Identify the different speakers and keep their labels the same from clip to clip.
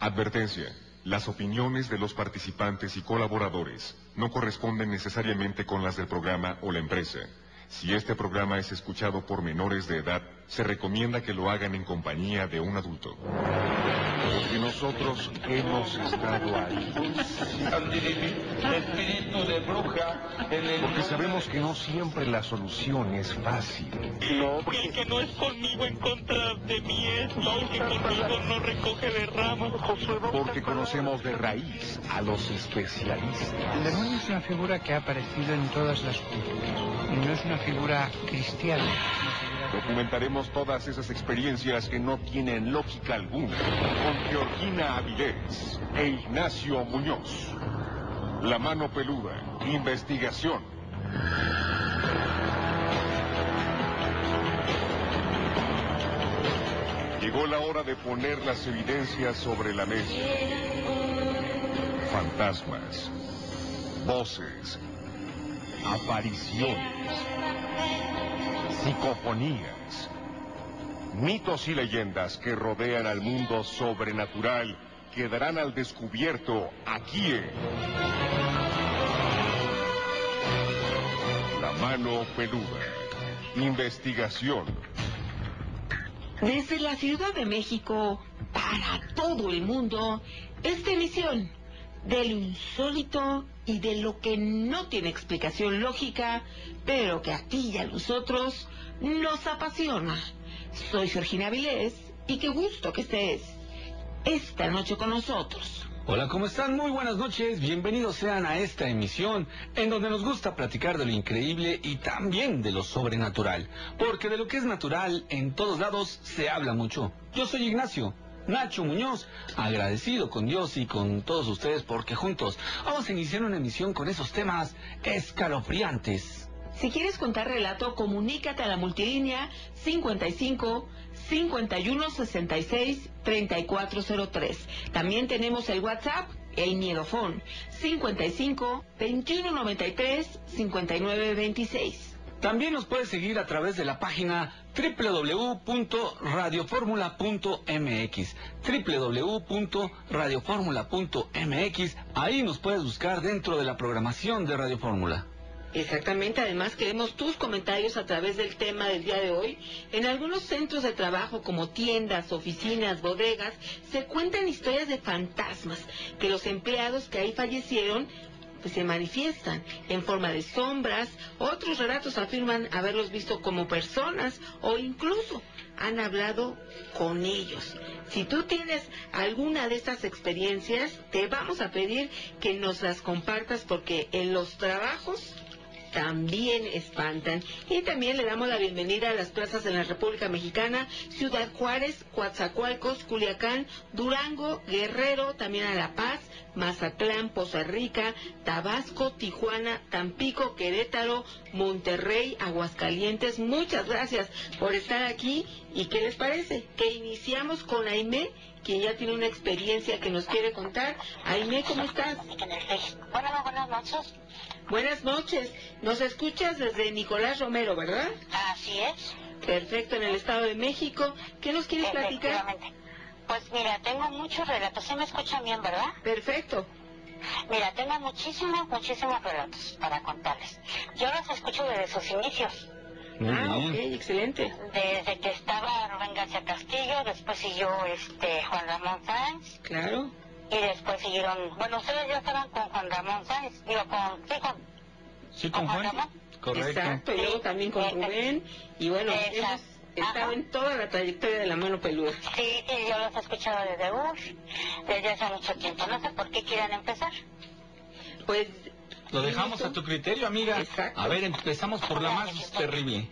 Speaker 1: Advertencia. Las opiniones de los participantes y colaboradores no corresponden necesariamente con las del programa o la empresa. Si este programa es escuchado por menores de edad, se recomienda que lo hagan en compañía de un adulto.
Speaker 2: Porque nosotros hemos estado ahí.
Speaker 3: Espíritu de bruja.
Speaker 2: Porque sabemos que no siempre la solución es fácil.
Speaker 4: El que no es conmigo en contra de mí es, y el que conmigo no recoge de ramas.
Speaker 2: Porque conocemos de raíz a los especialistas.
Speaker 5: El demonio es una figura que ha aparecido en todas las culturas y no es una figura cristiana.
Speaker 2: Documentaremos todas esas experiencias que no tienen lógica alguna con Georgina Avilés e Ignacio Muñoz. La mano peluda, investigación. Llegó la hora de poner las evidencias sobre la mesa. Fantasmas, voces, apariciones, psicofonías, mitos y leyendas que rodean al mundo sobrenatural quedarán al descubierto aquí en La mano peluda. Investigación.
Speaker 6: Desde la Ciudad de México, para todo el mundo, esta emisión del insólito y de lo que no tiene explicación lógica, pero que a ti y a nosotros nos apasiona. Soy Georgina Vilés y qué gusto que estés esta noche con nosotros.
Speaker 7: Hola, ¿cómo están? Muy buenas noches. Bienvenidos sean a esta emisión en donde nos gusta platicar de lo increíble y también de lo sobrenatural. Porque de lo que es natural en todos lados se habla mucho. Yo soy Ignacio. Nacho Muñoz, agradecido con Dios y con todos ustedes porque juntos vamos a iniciar una emisión con esos temas escalofriantes.
Speaker 6: Si quieres contar relato, comunícate a la multilínea 55 51 66 3403. También tenemos el WhatsApp, el Miedofón, 55 21 93 59 26.
Speaker 7: También nos puedes seguir a través de la página www.radioformula.mx www.radioformula.mx Ahí nos puedes buscar dentro de la programación de Radio Fórmula.
Speaker 6: Exactamente, además queremos tus comentarios a través del tema del día de hoy. En algunos centros de trabajo como tiendas, oficinas, bodegas, se cuentan historias de fantasmas, que los empleados que ahí fallecieron pues se manifiestan en forma de sombras, otros relatos afirman haberlos visto como personas o incluso han hablado con ellos. Si tú tienes alguna de estas experiencias, te vamos a pedir que nos las compartas porque en los trabajos también espantan. Y también le damos la bienvenida a las plazas en la República Mexicana, Ciudad Juárez, Coatzacoalcos, Culiacán, Durango, Guerrero, también a La Paz, Mazatlán, Poza Rica, Tabasco, Tijuana, Tampico, Querétaro, Monterrey, Aguascalientes. Muchas gracias por estar aquí. ¿Y qué les parece? Que iniciamos con Aime, quien ya tiene una experiencia que nos quiere contar. Aime, ¿cómo estás?
Speaker 8: Hola, buenas noches.
Speaker 6: Buenas noches. Nos escuchas desde Nicolás Romero, ¿verdad?
Speaker 8: Así es.
Speaker 6: Perfecto, en el Estado de México. ¿Qué nos quieres platicar?
Speaker 8: Pues mira, tengo muchos relatos. ¿Sí me escuchan bien, verdad?
Speaker 6: Perfecto.
Speaker 8: Mira, tengo muchísimos, muchísimos relatos para contarles. Yo los escucho desde sus inicios.
Speaker 7: Muy
Speaker 6: ah,
Speaker 7: bien.
Speaker 6: ok, excelente.
Speaker 8: Desde que estaba Rubén García Castillo, después siguió este Juan Ramón Sáenz,
Speaker 6: Claro.
Speaker 8: Y después siguieron, bueno, ustedes ya estaban con Juan Ramón Sáenz, digo, con, sí, con,
Speaker 7: ¿Sí,
Speaker 8: con Juan Ramón.
Speaker 7: Correcto.
Speaker 6: Exacto, y luego también con
Speaker 8: Sí,
Speaker 6: Rubén. Y bueno, hemos estado
Speaker 8: Ajá.
Speaker 6: en toda la trayectoria de la mano peluda.
Speaker 8: Sí, sí, yo los he escuchado desde Bush, desde hace mucho tiempo. No sé por qué quieran empezar.
Speaker 6: Pues.
Speaker 7: Lo dejamos a tu criterio, amiga.
Speaker 6: Exacto.
Speaker 7: A ver, empezamos por la más terrible.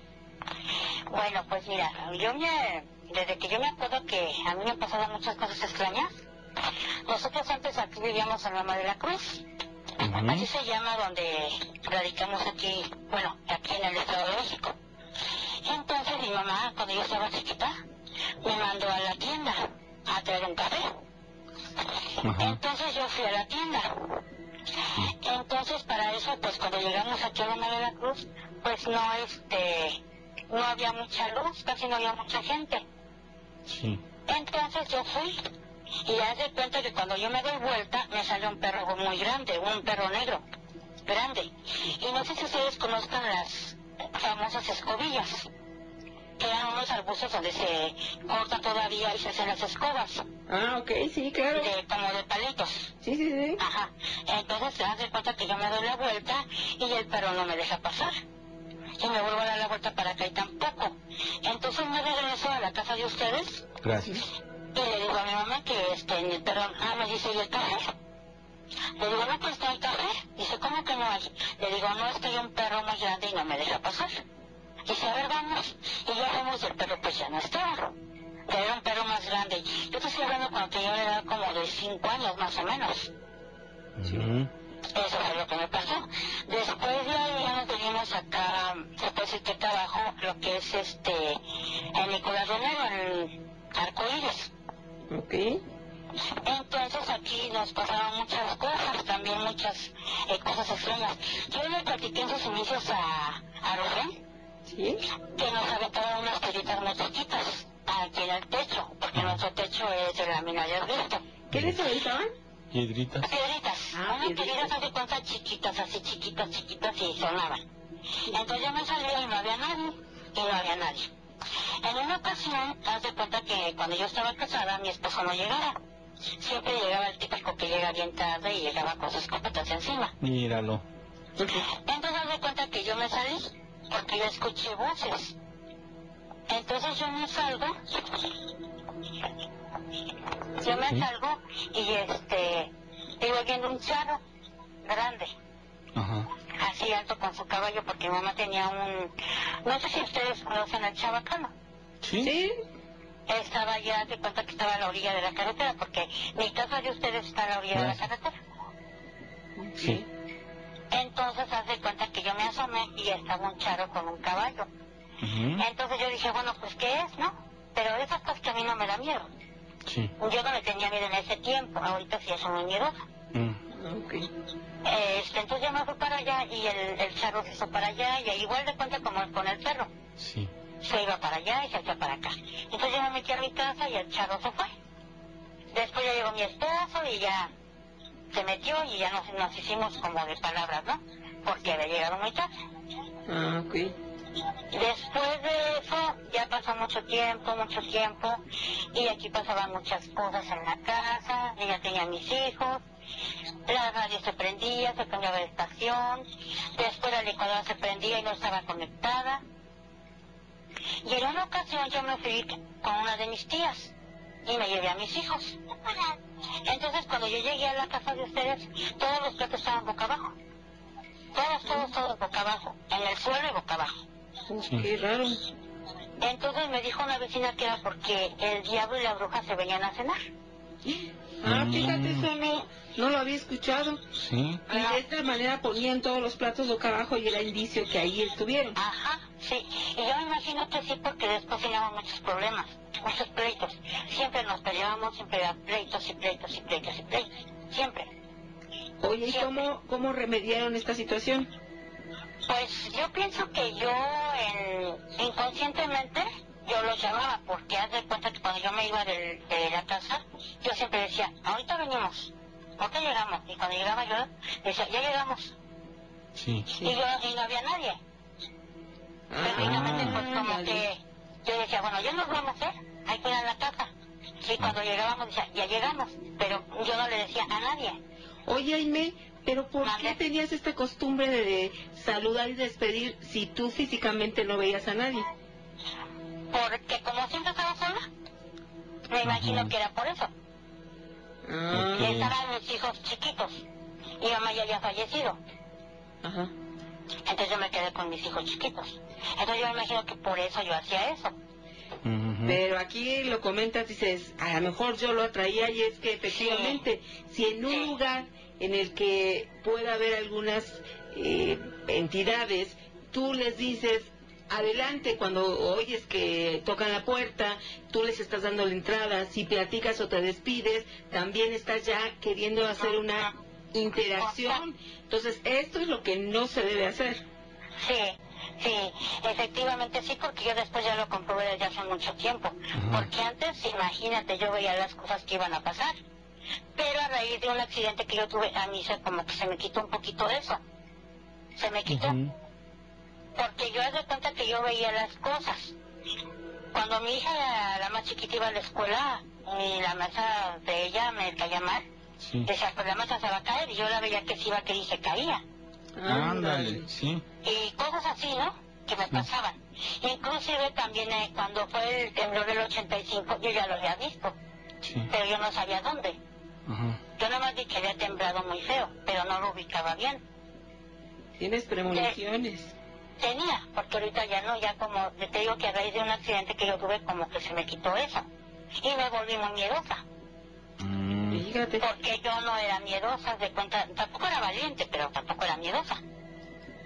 Speaker 8: Bueno, pues mira, yo me, desde que yo me acuerdo que a mí me han pasado muchas cosas extrañas. Nosotros antes aquí vivíamos en Loma de la Cruz. Así se llama donde radicamos aquí, bueno, aquí en el Estado de México. Entonces mi mamá, cuando yo estaba chiquita, me mandó a la tienda a traer un café. Entonces yo fui a la tienda. Entonces para eso, pues cuando llegamos aquí a Loma de la Cruz, pues no, este, no había mucha luz, casi no había mucha gente.
Speaker 7: Sí.
Speaker 8: Entonces yo fui Y haz de cuenta que cuando yo me doy vuelta, me sale un perro muy grande, un perro negro, grande. Y no sé si ustedes conozcan las famosas escobillas, que eran unos arbustos donde se cortan todavía y se hacen las escobas,
Speaker 6: Ah, ok, sí, claro.
Speaker 8: de, como de palitos.
Speaker 6: Sí, sí, sí.
Speaker 8: Ajá. Entonces se hace cuenta que yo me doy la vuelta y el perro no me deja pasar. Y me vuelvo a dar la vuelta para acá y tampoco. Entonces me regreso a la casa de ustedes
Speaker 7: Gracias.
Speaker 8: Y le digo a mi mamá que este, en el perro, ah, me dice, ¿y el café? Le digo, no, pues no hay café. Dice, ¿cómo que no hay? Le digo, no, es que hay un perro muy grande y no me deja pasar. Dice, a ver, vamos. Y ya vamos y el perro pues ya no estaba. Pero era un perro más grande. Yo te estoy hablando cuando tenía una edad como de cinco años más o menos. Eso fue lo que me pasó. Después de ahí ya nos venimos acá, puede decir que trabajo lo que es este, Entonces aquí nos pasaron muchas cosas, también muchas eh, cosas extrañas. Yo le platiqué en sus inicios a, a Rubén
Speaker 6: Sí.
Speaker 8: que nos aventaron unas piedritas muy chiquitas aquí en el techo, porque nuestro techo es de lámina de asbesto.
Speaker 6: ¿Qué les aventaban?
Speaker 7: Piedritas.
Speaker 8: Piedritas,
Speaker 6: Ah,
Speaker 8: unas
Speaker 6: piedritas.
Speaker 8: de cuentas chiquitas, así chiquitas, chiquitas y sonaban. Entonces yo me salí y no había nadie, y no había nadie. En una ocasión, haz de cuenta que cuando yo estaba casada, mi esposo no llegaba. Siempre llegaba el típico que llega bien tarde y llegaba con sus escopetas encima.
Speaker 7: Míralo.
Speaker 8: Entonces haz de cuenta que yo me salí, porque yo escuché voces. Entonces yo me salgo, yo me
Speaker 7: Sí.
Speaker 8: salgo y este, voy viendo un chavo grande,
Speaker 7: Ajá.
Speaker 8: así alto con su caballo, porque mi mamá tenía un, no sé si ustedes conocen al chabacano.
Speaker 7: ¿Sí?
Speaker 6: Sí.
Speaker 8: Estaba ya, de cuenta que estaba a la orilla de la carretera, porque mi casa de ustedes está a la orilla de la
Speaker 7: Gracias.
Speaker 8: carretera.
Speaker 7: Sí.
Speaker 8: Entonces haz de cuenta que yo me asomé y estaba un charo con un caballo. Entonces yo dije, bueno, pues ¿qué es, no? Pero esas cosas que a mí no me da miedo.
Speaker 7: Sí.
Speaker 8: Yo no le tenía miedo en ese tiempo, ahorita sí soy muy miedosa.
Speaker 7: Mm.
Speaker 6: Ok.
Speaker 8: Este, entonces yo me fui para allá y el, el se hizo para allá y igual de cuenta como con el perro.
Speaker 7: Sí.
Speaker 8: Se iba para allá y se hacía para acá. Entonces yo me metí a mi casa y el charro se fue. Después ya llegó mi esposo y ya se metió y ya nos, nos hicimos como de palabras, ¿no? Porque había llegado muy tarde.
Speaker 6: Ah, ok.
Speaker 8: Después de eso ya pasó mucho tiempo, mucho tiempo, y aquí pasaban muchas cosas en la casa, ya tenía mis hijos, la radio se prendía, se cambiaba de estación, después la licuadora se prendía y no estaba conectada. Y en una ocasión yo me fui con una de mis tías y me llevé a mis hijos. Entonces cuando yo llegué a la casa de ustedes, todos los platos estaban boca abajo. Todos, todos, todos boca abajo, en el suelo y boca abajo.
Speaker 7: Sí.
Speaker 6: Qué raro.
Speaker 8: Entonces me dijo una vecina que era porque el diablo y la bruja se venían a cenar.
Speaker 6: Ah,
Speaker 7: Mm.
Speaker 6: fíjate, eso no, lo había escuchado.
Speaker 7: Sí.
Speaker 6: Y de esta manera ponían todos los platos boca abajo y era indicio que ahí estuvieron.
Speaker 8: Ajá, sí. Y yo me imagino que sí porque después teníamos muchos problemas, muchos pleitos. Siempre nos peleábamos, siempre era pleitos y pleitos y pleitos y pleitos. Siempre.
Speaker 6: Oye, ¿y cómo, cómo remediaron esta situación?
Speaker 8: Pues yo pienso que yo en- inconscientemente yo los llamaba porque haz de cuenta que cuando yo me iba del- de, la casa yo siempre decía, ahorita venimos, ahorita llegamos. Y cuando llegaba yo decía, ya llegamos.
Speaker 7: Sí.
Speaker 8: Y, yo, y no había nadie. Prácticamente pues como
Speaker 6: Ah, ya,
Speaker 8: que yo decía, bueno, ya nos vamos, ¿eh? Hay que ir a la casa. Y cuando llegábamos decía, ya llegamos. Pero yo no le decía a nadie.
Speaker 6: Oye, Aime, ¿pero por qué tenías esta costumbre de saludar y despedir si tú físicamente no veías a nadie?
Speaker 8: Porque como siempre estaba sola, me imagino
Speaker 7: Ujú.
Speaker 8: que era por eso.
Speaker 6: Ah,
Speaker 8: Y estaban mis hijos chiquitos. Mi mamá ya había fallecido.
Speaker 6: ajá.
Speaker 8: Entonces yo me quedé con mis hijos chiquitos. Entonces yo me imagino que por eso yo hacía eso.
Speaker 6: Pero aquí lo comentas, dices, a lo mejor yo lo atraía y es que efectivamente, si en un
Speaker 8: Sí.
Speaker 6: lugar en el que pueda haber algunas eh, entidades, tú les dices, adelante, cuando oyes que tocan la puerta, tú les estás dando la entrada, si platicas o te despides, también estás ya queriendo hacer una interacción. Entonces, esto es lo que no se debe hacer.
Speaker 8: Sí. Sí, efectivamente sí, porque yo después ya lo comprobé desde hace mucho tiempo. Porque antes, imagínate, yo veía las cosas que iban a pasar. Pero a raíz de un accidente que yo tuve, a mí se, como que se me quitó un poquito eso. Se me quitó. Porque yo hace cuenta que yo veía las cosas. Cuando mi hija, la, más chiquita, iba a la escuela y la mesa de ella me caía mal,
Speaker 7: Sí.
Speaker 8: decía, pues la mesa se va a caer y yo la veía que se iba a caer y se caía.
Speaker 7: Ándale, sí.
Speaker 8: y cosas así, ¿no? Que me pasaban. Inclusive también eh, cuando fue el temblor del 85, yo ya lo había visto,
Speaker 7: Sí.
Speaker 8: pero yo no sabía dónde.
Speaker 7: Ajá.
Speaker 8: Yo nada más vi que había temblado muy feo, pero no lo ubicaba bien.
Speaker 6: Tienes premoniciones.
Speaker 8: Tenía, porque ahorita ya no, ya como te digo que a raíz de un accidente que yo tuve, como que se me quitó eso. Y me volví muy miedosa,
Speaker 7: Mm.
Speaker 6: Fíjate.
Speaker 8: porque yo no era miedosa, de cuenta, tampoco era valiente, pero tampoco era miedosa.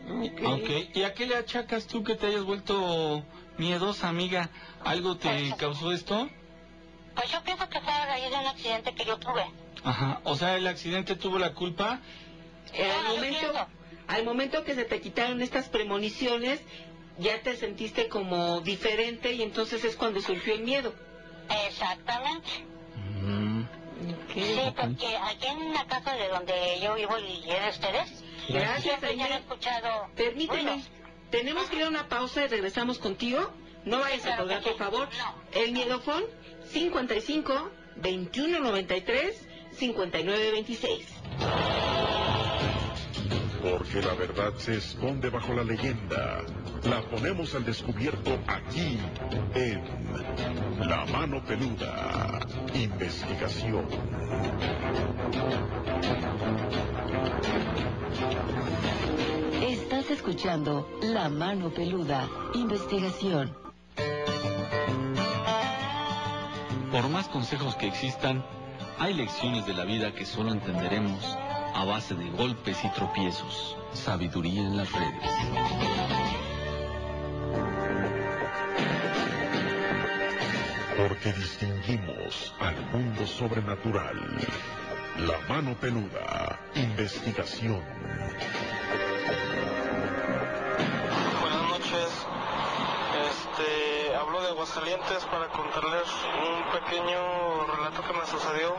Speaker 6: Ok.
Speaker 7: Ok, ¿y a qué le achacas tú que te hayas vuelto miedosa, amiga? ¿Algo te causó esto?
Speaker 8: Pues yo pienso que fue a raíz de un accidente que yo tuve.
Speaker 7: Ajá, o sea, el accidente tuvo la culpa.
Speaker 6: Eh,
Speaker 8: No, yo
Speaker 6: momento. Al momento que se te quitaron estas premoniciones, ya te sentiste como diferente y entonces es cuando surgió el miedo.
Speaker 8: Exactamente.
Speaker 7: Mm.
Speaker 8: Sí, porque aquí en la casa de donde yo vivo y es de ustedes,
Speaker 6: Gracias,
Speaker 8: ya escuchado
Speaker 6: Permíteme, tenemos que ir a una pausa y regresamos contigo. No vayas a colgar, por favor. El miedofón 55 21 93 59 26.
Speaker 2: Porque la verdad se esconde bajo la leyenda. La ponemos al descubierto aquí en La Mano Peluda. Investigación.
Speaker 9: Estás escuchando La Mano Peluda, investigación.
Speaker 7: Por más consejos que existan, hay lecciones de la vida que solo entenderemos a base de golpes y tropiezos. Sabiduría en las redes.
Speaker 2: Porque distinguimos al mundo sobrenatural. La Mano Peluda. Investigación.
Speaker 10: Buenas noches. Este, hablo de Aguascalientes para contarles un pequeño relato que me sucedió.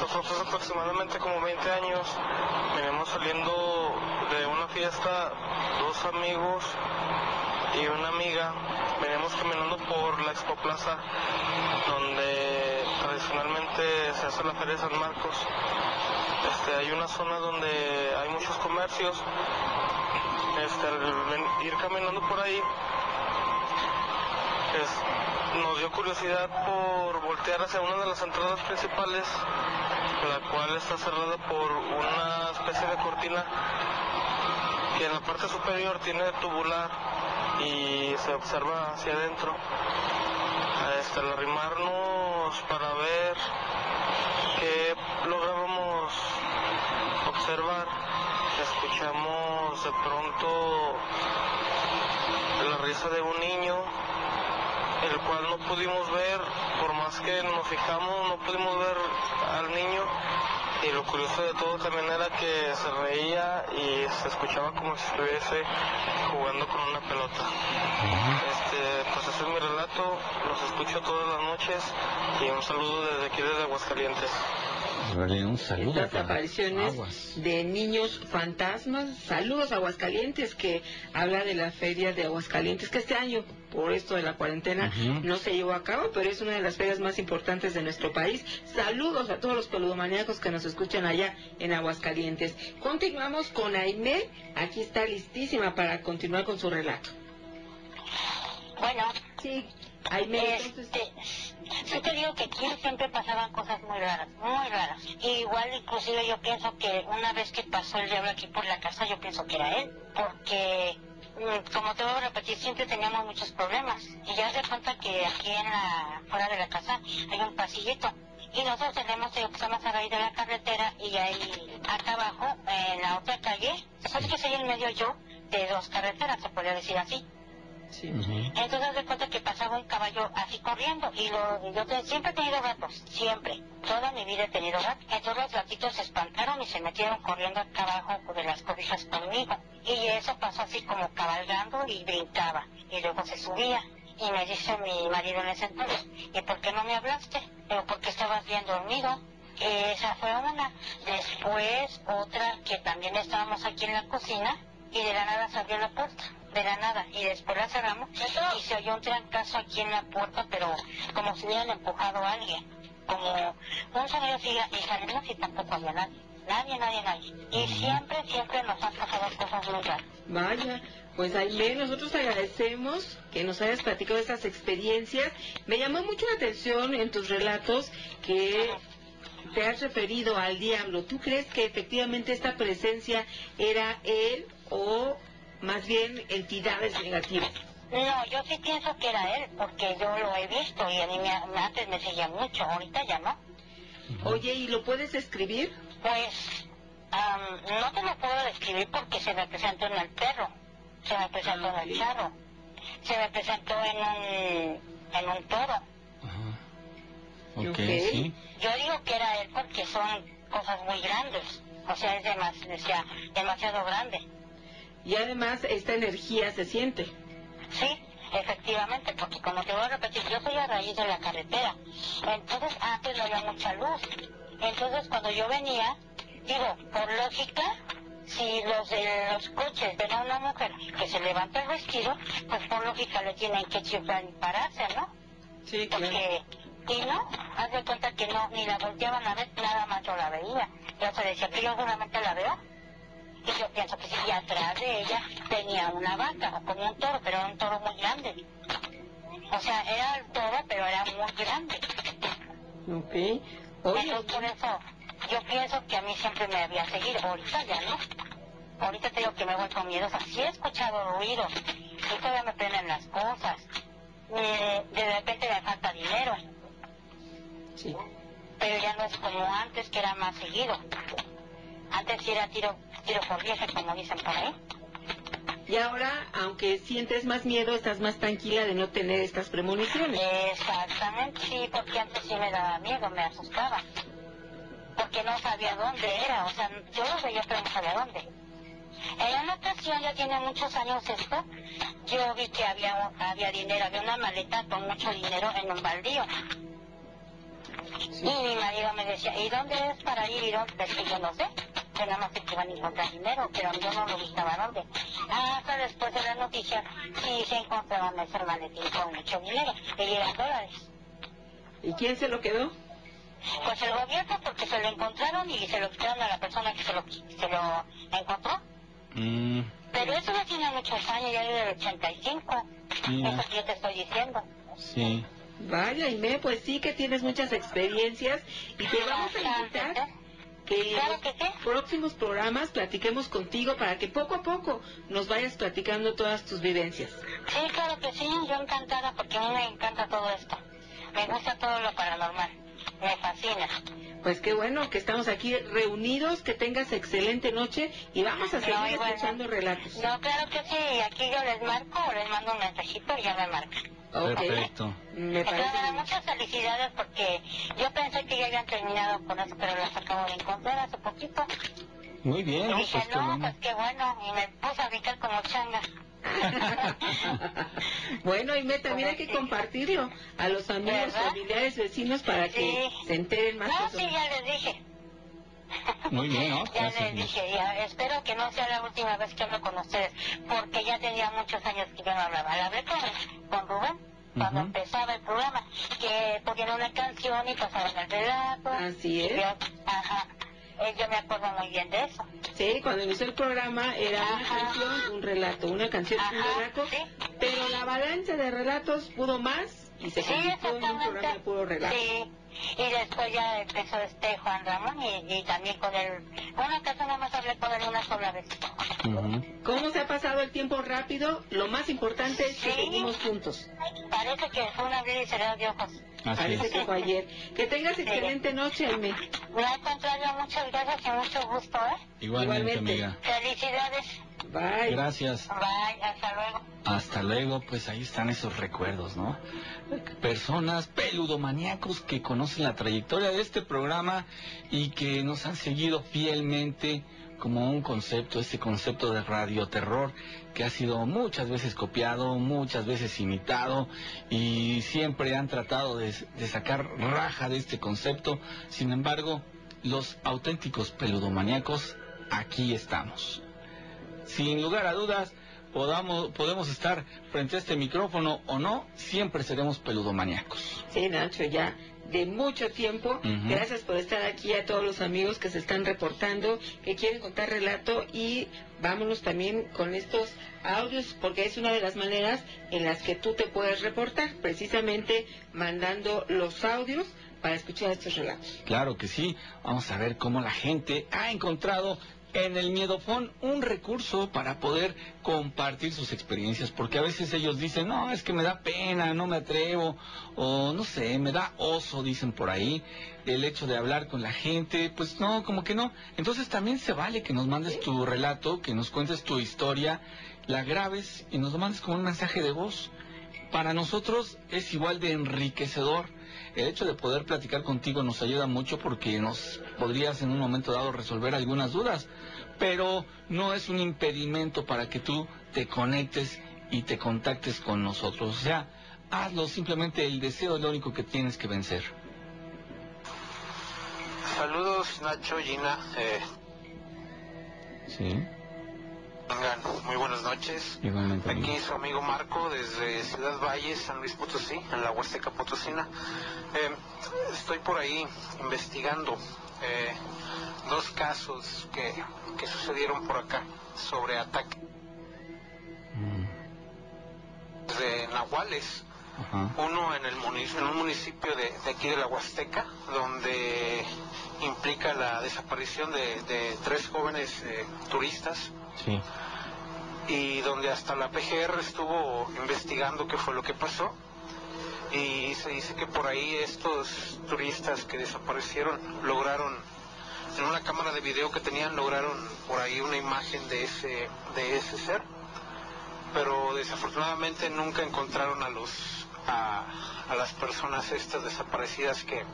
Speaker 10: Hace aproximadamente como 20 años. Venimos saliendo de una fiesta, dos amigos y una amiga. Venimos caminando por la Expo Plaza, donde tradicionalmente se hace la Feria de San Marcos. Este, hay una zona donde hay muchos comercios este, al ir caminando por ahí, nos dio curiosidad por voltear hacia una de las entradas principales, la cual está cerrada por una especie de cortina que en la parte superior tiene tubular y se observa hacia adentro. Este, al arrimarnos para ver qué lográbamos observar, escuchamos de pronto la risa de un niño, el cual no pudimos ver, por más que nos fijamos, no pudimos ver al niño. Y lo curioso de todo también era que se reía y se escuchaba como si estuviese jugando con una pelota. Este, pues ese es mi relato, los escucho todas las noches y un saludo desde aquí desde Aguascalientes.
Speaker 7: Vale, un saludo
Speaker 6: Estas apariciones
Speaker 7: Aguas.
Speaker 6: de niños fantasmas. Saludos a Aguascalientes, que habla de la feria de Aguascalientes, que este año, por esto de la cuarentena, no se llevó a cabo, pero es una de las ferias más importantes de nuestro país. Saludos a todos los peludomaníacos que nos escuchan allá en Aguascalientes. Continuamos con Aime. Aquí está listísima para continuar con su relato.
Speaker 8: Bueno,
Speaker 6: Sí, Aime, entonces...
Speaker 8: Este, yo te digo que aquí siempre pasaban cosas muy raras, muy raras. Y igual inclusive yo pienso que una vez que pasó el diablo aquí por la casa, yo pienso que era él, porque mm, como te voy a repetir, siempre teníamos muchos problemas. Y ya se cuenta que aquí en la, fuera de la casa hay un pasillito. Y nosotros tenemos, que estamos a raíz de la carretera y ahí acá abajo, en la otra calle, ¿sabes que soy en medio yo? De dos carreteras, se podría decir así.
Speaker 6: Sí.
Speaker 8: Entonces de cuenta que pasaba un caballo así corriendo y lo, yo te- siempre he tenido gatos, siempre, toda mi vida he tenido gatos. Entonces los gatitos se espantaron y se metieron corriendo acá abajo de las cobijas conmigo. Y eso pasó así como cabalgando y brincaba y luego se subía. Y me dice mi marido en ese entonces, ¿y por qué no me hablaste? Pero porque estabas bien dormido. Esa fue una. Después otra que también estábamos aquí en la cocina y de la nada se abrió la puerta. De la nada. Y después la cerramos y se oyó un trancazo aquí en la puerta, pero como si hubieran empujado a alguien. Como un sonido así y salimos y tampoco había nadie. Nadie, nadie, nadie. Y siempre, siempre nos han pasado cosas muy raras.
Speaker 6: Vaya, pues Aime, nosotros agradecemos que nos hayas platicado estas experiencias. Me llamó mucho la atención en tus relatos que te has referido al diablo. ¿Tú crees que efectivamente esta presencia era él o más bien entidades negativas?
Speaker 8: No, yo sí pienso que era él, porque yo lo he visto y a mí me, antes me seguía mucho, ahorita ya no.
Speaker 6: Oye, ¿y lo puedes escribir?
Speaker 8: Pues am, no te lo puedo describir porque se me presentó en el perro, se me presentó en el charro, se me presentó en un, en un toro.
Speaker 7: Ok,
Speaker 6: Ok.
Speaker 7: sí.
Speaker 8: Yo digo que era él porque son cosas muy grandes, o sea, es demas- o sea, demasiado grande.
Speaker 6: Y además esta energía se siente.
Speaker 8: Sí, efectivamente, porque como te voy a repetir, yo soy a raíz de la carretera. Entonces antes no había mucha luz. Entonces cuando yo venía, digo, por lógica, si los de los coches ven a una mujer que se levanta el vestido, pues por lógica le tienen que chiflar y pararse, ¿no?
Speaker 6: Sí,
Speaker 8: Porque, y no, haz de cuenta que no, ni la volteaban a ver, nada más yo la veía. Yo se decía que yo solamente la veo. Y yo pienso que sí, y atrás de ella tenía una vaca, o como un toro, pero era un toro muy grande. O sea, era el toro, pero era muy grande.
Speaker 6: Ok. Oye,
Speaker 8: Entonces, por eso, yo pienso que a mí siempre me había seguido. Ahorita ya no. Ahorita te digo que me voy con miedo. O sea, sí he escuchado ruidos. Y todavía me prenden las cosas. Eh, de repente me falta dinero.
Speaker 6: sí.
Speaker 8: Pero ya no es como antes, que era más seguido. Antes sí era tiro, tiro por viaje, como dicen por ahí.
Speaker 6: Y ahora, aunque sientes más miedo, estás más tranquila de no tener estas premoniciones.
Speaker 8: Exactamente, sí, porque antes sí me daba miedo, me asustaba. Porque no sabía dónde era, o sea, yo lo veía, pero no sabía dónde. En una ocasión, ya tiene muchos años esto, yo vi que había, había dinero, había una maleta con mucho dinero en un baldío. Y mi marido me decía, ¿y dónde es para ir? Y dónde? Es que yo no sé. Yo nada más sé que iban a encontrar dinero, pero yo no lo ubicaba dónde. Hasta después de la noticia, sí se encontraron ese maletín con mucho dinero, y eran dólares.
Speaker 6: ¿Y quién se lo quedó?
Speaker 8: Pues el gobierno, porque se lo encontraron y se lo quitaron a la persona que se lo, se lo encontró.
Speaker 7: Mm,
Speaker 8: Pero eso ya tiene muchos años, ya es del 85.
Speaker 7: Mira.
Speaker 8: Eso que yo te estoy diciendo.
Speaker 7: sí.
Speaker 6: Vaya, Aime, pues sí que tienes muchas experiencias y te vamos a invitar que en los
Speaker 8: que sí.
Speaker 6: próximos programas platiquemos contigo para que poco a poco nos vayas platicando todas tus vivencias.
Speaker 8: Sí, claro que sí, yo encantada porque a mí me encanta todo esto. Me gusta todo lo paranormal. Me fascina.
Speaker 6: Pues qué bueno que estamos aquí reunidos, que tengas excelente noche y vamos a seguir
Speaker 8: No, igual,
Speaker 6: escuchando relatos.
Speaker 8: No, claro que sí. Aquí yo les marco o les mando un mensajito y ya me marcan.
Speaker 6: Ok,
Speaker 7: Perfecto.
Speaker 6: me parece
Speaker 8: Entonces,
Speaker 6: bien.
Speaker 8: muchas felicidades porque yo pensé que ya habían terminado con eso, pero las acabo de encontrar hace poquito.
Speaker 7: Muy bien,
Speaker 8: Y dije,
Speaker 7: Pues
Speaker 8: no,
Speaker 7: bueno.
Speaker 8: pues qué bueno. Y me puse a brincar como changa.
Speaker 6: bueno, Aime, también hay que compartirlo a los amigos,
Speaker 8: ¿Verdad?
Speaker 6: familiares, vecinos para que
Speaker 8: Sí.
Speaker 6: se enteren más.
Speaker 8: No, sí, ya les dije.
Speaker 7: Muy bien, ¿no?
Speaker 8: Ya
Speaker 7: Gracias,
Speaker 8: les dije, ya, espero que no sea la última vez que hablo con ustedes, porque ya tenía muchos años que yo no hablaba. La hablé con, con Rubén, cuando empezaba el programa, que ponían una canción y pasaban el relato.
Speaker 6: Así es.
Speaker 8: Y yo, ajá, eh, yo me acuerdo muy bien de eso.
Speaker 6: Sí, cuando inició el programa era una canción, un relato, una canción, un
Speaker 8: Ajá,
Speaker 6: relato,
Speaker 8: sí.
Speaker 6: pero la avalancha de relatos pudo más y se
Speaker 8: Sí,
Speaker 6: convirtió en un programa de
Speaker 8: exactamente.
Speaker 6: puro relato.
Speaker 8: Sí. Y después ya empezó este Juan Ramón y, y también con él. Una canción nada más hablé con él una sola vez.
Speaker 6: ¿Cómo se ha pasado el tiempo rápido? Lo más importante es que
Speaker 8: Sí.
Speaker 6: seguimos juntos.
Speaker 8: Parece que fue una abrir y cerrar de ojos.
Speaker 7: Así
Speaker 6: Parece
Speaker 7: es.
Speaker 6: que fue ayer. Que tengas excelente noche, Aime.
Speaker 8: No, al contrario, muchas gracias y mucho gusto, ¿eh?
Speaker 7: Igualmente,
Speaker 6: Igualmente.
Speaker 7: amiga.
Speaker 8: Felicidades.
Speaker 6: Bye.
Speaker 7: Gracias.
Speaker 8: Bye, hasta luego.
Speaker 7: Hasta luego, pues ahí están esos recuerdos, ¿no? Personas peludomaníacos que conocen la trayectoria de este programa y que nos han seguido fielmente como un concepto, este concepto de radioterror que ha sido muchas veces copiado, muchas veces imitado y siempre han tratado de, de sacar raja de este concepto. Sin embargo, los auténticos peludomaníacos, aquí estamos. Sin lugar a dudas, podamos, podemos estar frente a este micrófono o no, siempre seremos peludomaníacos.
Speaker 6: Sí, Nacho, ya de mucho tiempo. Gracias por estar aquí a todos los amigos que se están reportando, que quieren contar relato y vámonos también con estos audios porque es una de las maneras en las que tú te puedes reportar, precisamente mandando los audios para escuchar estos relatos.
Speaker 7: Claro que sí. Vamos a ver cómo la gente ha encontrado en el Miedofón un recurso para poder compartir sus experiencias, porque a veces ellos dicen, no, es que me da pena, no me atrevo, o no sé, me da oso, dicen por ahí, el hecho de hablar con la gente, pues no, como que no. Entonces también se vale que nos mandes tu relato, que nos cuentes tu historia, la grabes y nos lo mandes como un mensaje de voz. Para nosotros es igual de enriquecedor. El hecho de poder platicar contigo nos ayuda mucho porque nos podrías en un momento dado resolver algunas dudas, pero no es un impedimento para que tú te conectes y te contactes con nosotros. O sea, hazlo, simplemente el deseo es lo único que tienes que vencer.
Speaker 11: Saludos Nacho, Gina. Eh,
Speaker 7: Sí,
Speaker 11: tengan muy buenas noches.
Speaker 7: igualmente.
Speaker 11: Aquí su amigo Marco desde Ciudad Valle, San Luis Potosí, en la Huasteca Potosina. Eh, estoy por ahí investigando eh, dos casos que, que sucedieron por acá sobre ataques
Speaker 7: Mm,
Speaker 11: de nahuales.
Speaker 7: Ajá.
Speaker 11: Uno en, el munic- en un municipio de, de aquí de la Huasteca, donde implica la desaparición de, de tres jóvenes eh, turistas
Speaker 7: Sí.
Speaker 11: y donde hasta la PGR estuvo investigando qué fue lo que pasó. Y se dice que por ahí estos turistas que desaparecieron lograron, en una cámara de video que tenían, lograron por ahí una imagen de ese, de ese ser. Pero desafortunadamente nunca encontraron a los a, las personas estas desaparecidas que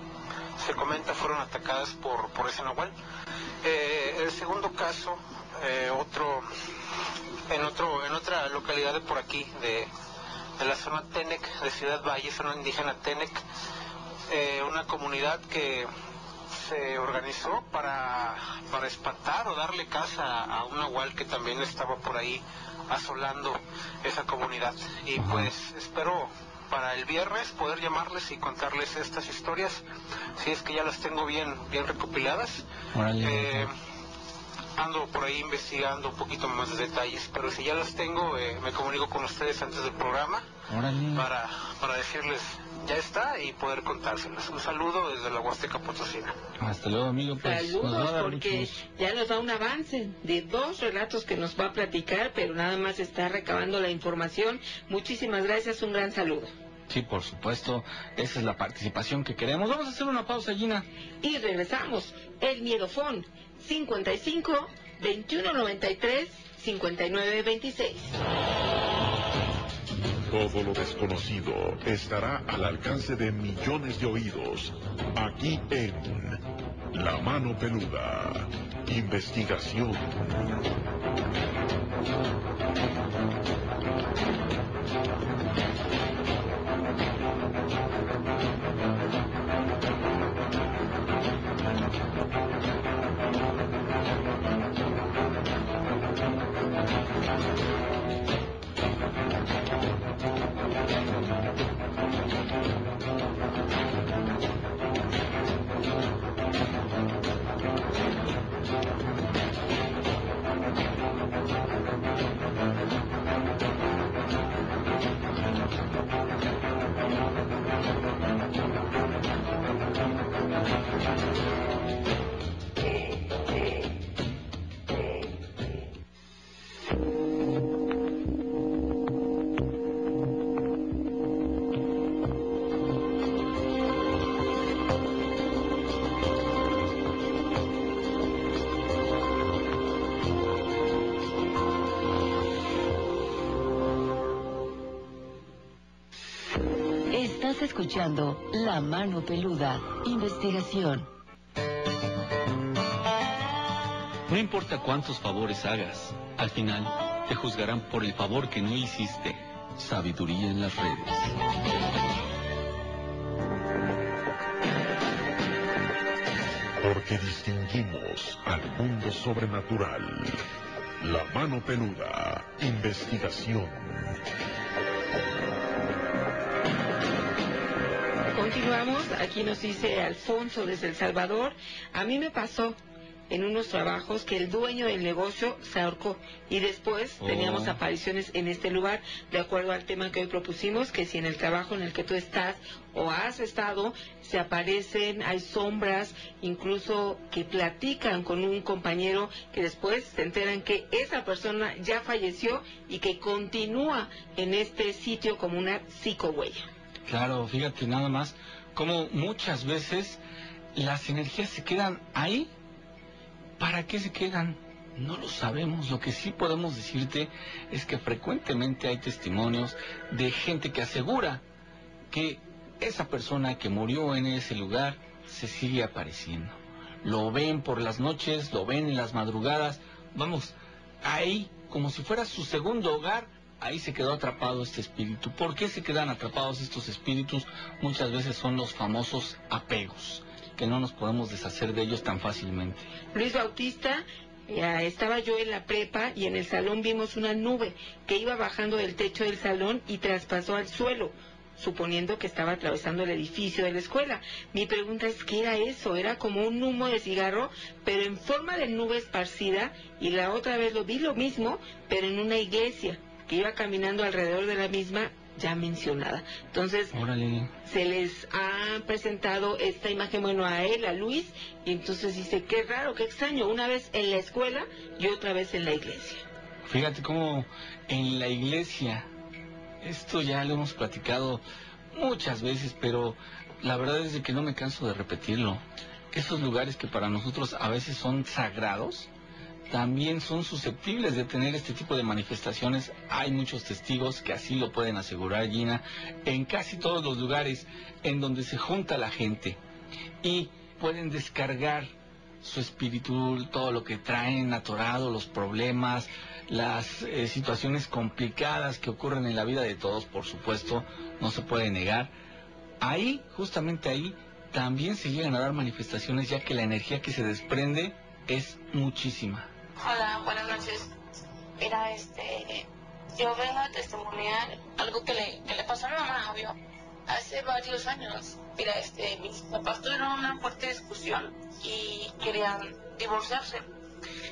Speaker 11: se comenta fueron atacadas por, por ese nahual. Eh, el segundo caso, eh, otro en otro en otra localidad de por aquí de, de la zona Tenec de Ciudad Valle zona indígena Tenec eh, una comunidad que se organizó para, para espantar o darle casa a un nahual que también estaba por ahí asolando esa comunidad y pues espero para el viernes poder llamarles y contarles estas historias si es que ya las tengo bien bien recopiladas
Speaker 7: Órale.
Speaker 11: eh, ando por ahí investigando un poquito más de detalles, pero si ya las tengo, eh, me comunico con ustedes antes del programa
Speaker 7: Órale.
Speaker 11: para, para decirles ya está y poder contárselas. Un saludo desde la Huasteca Potosina.
Speaker 7: Hasta luego, amigo. Pues
Speaker 6: Saludos, porque ya nos da un avance de dos relatos que nos va a platicar, pero nada más está recabando la información. Muchísimas gracias, un gran saludo.
Speaker 7: Sí, por supuesto. Esa es la participación que queremos. Vamos a hacer una pausa, Gina.
Speaker 6: Y regresamos. El Miedofón 55 2193 5926.
Speaker 2: Todo lo desconocido estará al alcance de millones de oídos. Aquí en La Mano Peluda. Investigación.
Speaker 9: Escuchando La Mano Peluda, investigación.
Speaker 7: No importa cuántos favores hagas, al final te juzgarán por el favor que no hiciste. Sabiduría en las redes.
Speaker 2: Porque distinguimos al mundo sobrenatural. La mano peluda. Investigación.
Speaker 6: Continuamos, aquí nos dice Alfonso desde El Salvador. A mí me pasó en unos trabajos que el dueño del negocio se ahorcó y después
Speaker 7: Oh.
Speaker 6: teníamos apariciones en este lugar de acuerdo al tema que hoy propusimos que si en el trabajo en el que tú estás o has estado se aparecen hay sombras incluso que platican con un compañero que después se enteran que esa persona ya falleció y que continúa en este sitio como una psicohuella
Speaker 7: Claro, fíjate nada más como muchas veces las energías se quedan ahí. ¿Para qué se quedan? No lo sabemos. Lo que sí podemos decirte es que frecuentemente hay testimonios de gente que asegura que esa persona que murió en ese lugar se sigue apareciendo. Lo ven por las noches, lo ven en las madrugadas. Vamos, ahí, como si fuera su segundo hogar, ahí se quedó atrapado este espíritu. ¿Por qué se quedan atrapados estos espíritus? Muchas veces son los famosos apegos, que no nos podemos deshacer de ellos tan fácilmente.
Speaker 6: Luis Bautista, ya estaba yo en la prepa y en el salón vimos una nube que iba bajando del techo del salón y traspasó al suelo, suponiendo que estaba atravesando el edificio de la escuela. Mi pregunta es, ¿qué era eso? Era como un humo de cigarro, pero en forma de nube esparcida y la otra vez lo vi lo mismo, pero en una iglesia iba caminando alrededor de la misma ya mencionada. Entonces,
Speaker 7: Órale.
Speaker 6: se les ha presentado esta imagen, bueno, a él, a Luis, y entonces dice, qué raro, qué extraño, una vez en la escuela y otra vez en la iglesia.
Speaker 7: Fíjate cómo en la iglesia, esto ya lo hemos platicado muchas veces, pero la verdad es que no me canso de repetirlo. Esos lugares que para nosotros a veces son sagrados, también son susceptibles de tener este tipo de manifestaciones. Hay muchos testigos que así lo pueden asegurar, Gina, en casi todos los lugares en donde se junta la gente y pueden descargar su espíritu, todo lo que traen atorado, los problemas, las eh, situaciones complicadas que ocurren en la vida de todos, por supuesto, no se puede negar. Ahí, justamente ahí, también se llegan a dar manifestaciones ya que la energía que se desprende es muchísima.
Speaker 12: Hola, buenas noches. Mira, este, yo vengo a testimoniar algo que le, que le pasó a mi mamá, obvio, hace varios años. Mira, este, mis papás tuvieron una fuerte discusión y querían divorciarse,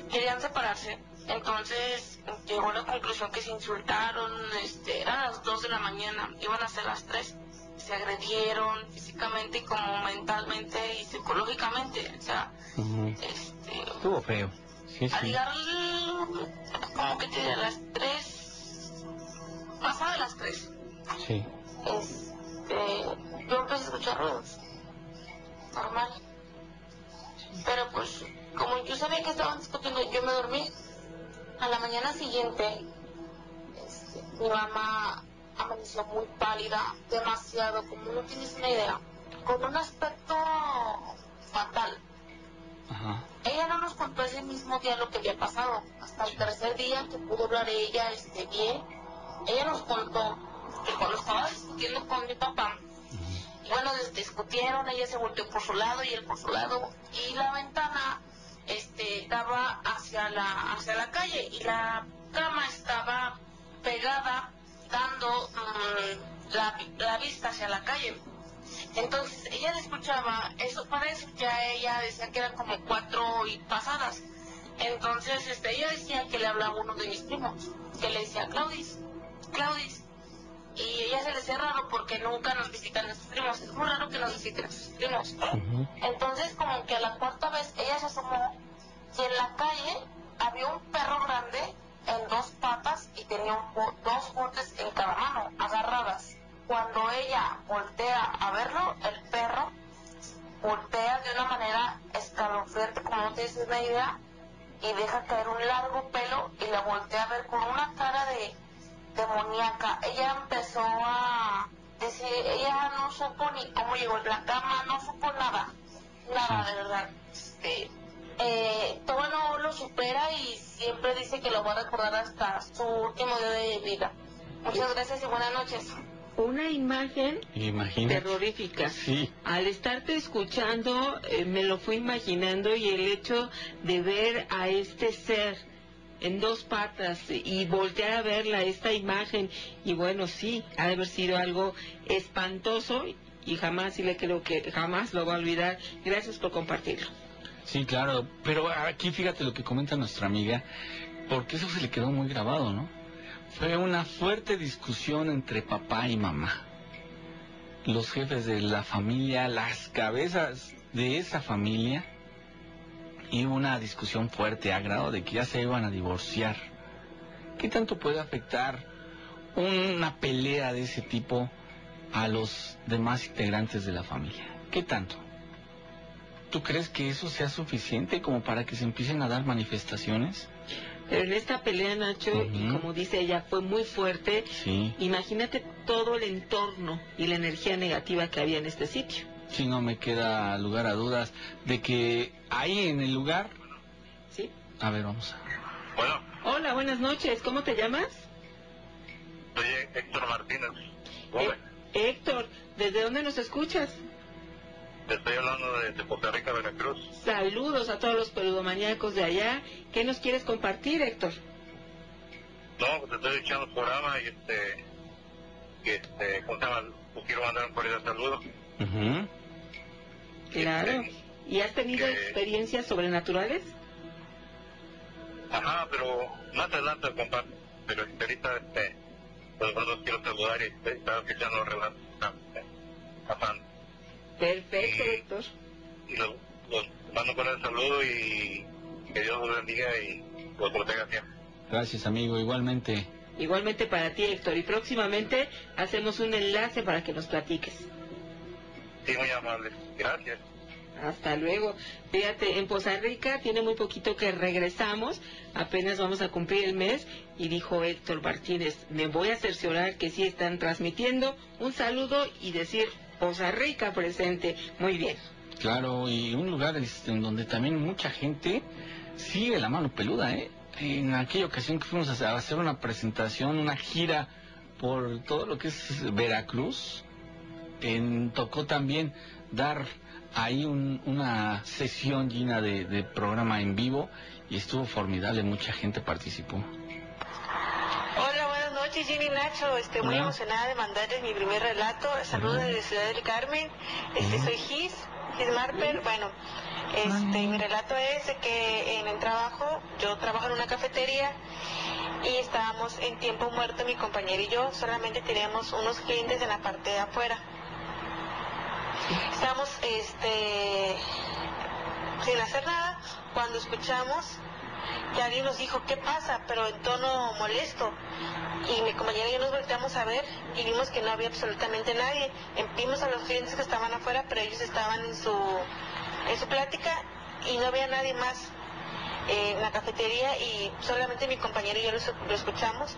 Speaker 12: querían separarse. Entonces llegó a la conclusión que se insultaron, este, eran las 2 de la mañana, iban a ser las 3. Se agredieron físicamente y como mentalmente y psicológicamente. O sea, este,
Speaker 7: Estuvo feo. Sí,
Speaker 12: al llegar como que te a las 3, pasada las 3,
Speaker 7: Sí.
Speaker 12: este, yo empecé a escuchar ruidos, normal. Pero pues, como yo sabía que estaban discutiendo, yo me dormí. A la mañana siguiente, este, mi mamá amaneció muy pálida, demasiado, como no tienes una idea, con un aspecto fatal.
Speaker 7: Ajá.
Speaker 12: Ella no nos contó ese mismo día lo que había pasado. Hasta el tercer día que pudo hablar ella este, bien, ella nos contó que cuando estaba discutiendo con mi papá, y bueno, discutieron, ella se volteó por su lado y él por su lado, y la ventana este, daba hacia la, hacia la calle, y la cama estaba pegada, dando mm, la, la vista hacia la calle. Entonces ella le escuchaba, eso para eso ya ella decía que eran como cuatro y pasadas. Entonces este, ella decía que le hablaba uno de mis primos, que le decía Claudis, Claudis. Y ella se le hacía raro porque nunca nos visitan nuestros primos. Es muy raro que nos visiten nuestros primos. Entonces como que a la cuarta vez ella se asomó y en la calle había un perro grande en dos patas y tenía un dos botes en cada mano, agarradas. Cuando ella voltea a verlo, el perro voltea de una manera escalofriante, como no tienes una idea, y deja caer un largo pelo y la voltea a ver con una cara de demoníaca. Ella empezó a
Speaker 13: decir, ella no supo ni cómo llegó la cama, no supo nada, nada de verdad. Este, eh, todo no lo supera y siempre dice que lo va a recordar hasta su último día de vida. Muchas gracias y buenas noches.
Speaker 6: Una imagen
Speaker 7: Imagínate.
Speaker 6: terrorífica.
Speaker 7: Sí.
Speaker 6: Al estarte escuchando, eh, me lo fui imaginando y el hecho de ver a este ser en dos patas y voltear a verla, esta imagen, y bueno, sí, ha de haber sido algo espantoso y jamás, y le creo que jamás lo va a olvidar. Gracias por compartirlo.
Speaker 7: Sí, claro, pero aquí fíjate lo que comenta nuestra amiga, porque eso se le quedó muy grabado, ¿no? Fue una fuerte discusión entre papá y mamá. Los jefes de la familia, las cabezas de esa familia, y una discusión fuerte a grado de que ya se iban a divorciar. ¿Qué tanto puede afectar una pelea de ese tipo a los demás integrantes de la familia? ¿Qué tanto? ¿Tú crees que eso sea suficiente como para que se empiecen a dar manifestaciones?
Speaker 6: Pero en esta pelea, Nacho, y como dice ella, fue muy fuerte.
Speaker 7: Sí.
Speaker 6: Imagínate todo el entorno y la energía negativa que había en este sitio.
Speaker 7: Si no me queda lugar a dudas de que ahí en el lugar...
Speaker 6: ¿Sí?
Speaker 7: A ver, vamos a...
Speaker 14: Bueno,
Speaker 6: Hola, buenas noches. ¿Cómo te llamas?
Speaker 14: soy Héctor Martínez.
Speaker 6: Eh, Héctor, ¿desde dónde nos escuchas?
Speaker 14: Te estoy hablando de, de Costa Rica, Veracruz.
Speaker 6: Saludos a todos los peludomaníacos de allá. ¿Qué nos quieres compartir, Héctor?
Speaker 14: No, pues te estoy echando el programa y este, que este, ¿cómo? Pues quiero mandar un cordial saludo.
Speaker 7: Ujú.
Speaker 6: Claro. ¿Y has tenido
Speaker 14: Que-
Speaker 6: experiencias sobrenaturales?
Speaker 14: Ajá, pero más adelante comparto. Pero ahorita, este, pues los quiero saludar y este, estaba escuchando relatos este, pasando.
Speaker 6: Perfecto. Héctor.
Speaker 14: Y los, los mando con el saludo y que Dios los bendiga y los proteja siempre.
Speaker 7: Gracias, amigo. Igualmente.
Speaker 6: Igualmente para ti, Héctor. Y próximamente hacemos un enlace para que nos platiques.
Speaker 14: Sí, muy amable. Gracias.
Speaker 6: Hasta luego. Fíjate, en Poza Rica tiene muy poquito que regresamos, apenas vamos a cumplir el mes y dijo Héctor Martínez, me voy a cerciorar que sí están transmitiendo un saludo y decir Poza Rica presente. Muy bien.
Speaker 7: Claro, y un lugar este, en donde también mucha gente sigue la mano peluda, ¿eh? En aquella ocasión que fuimos a hacer una presentación, una gira por todo lo que es Veracruz, en- tocó también dar ahí un- una sesión llena de, de programa en vivo y estuvo formidable, mucha gente participó.
Speaker 13: Noches, Ginny Nacho. Este, muy
Speaker 7: Hola.
Speaker 13: emocionada de mandarles mi primer relato. Saludos
Speaker 7: Hola.
Speaker 13: desde Ciudad del Carmen. Este, soy Gis, Gis Marper. Bueno, este, mi relato es que en el trabajo, yo trabajo en una cafetería y estábamos en tiempo muerto mi compañero y yo. Solamente teníamos unos clientes en la parte de afuera. Estábamos, este, sin hacer nada cuando escuchamos que alguien nos dijo qué pasa, pero en tono molesto. Y mi compañera y yo nos volteamos a ver y vimos que no había absolutamente nadie. Vimos a los clientes que estaban afuera, pero ellos estaban en su, en su plática y no había nadie más eh, en la cafetería y solamente mi compañero y yo lo, escuchamos.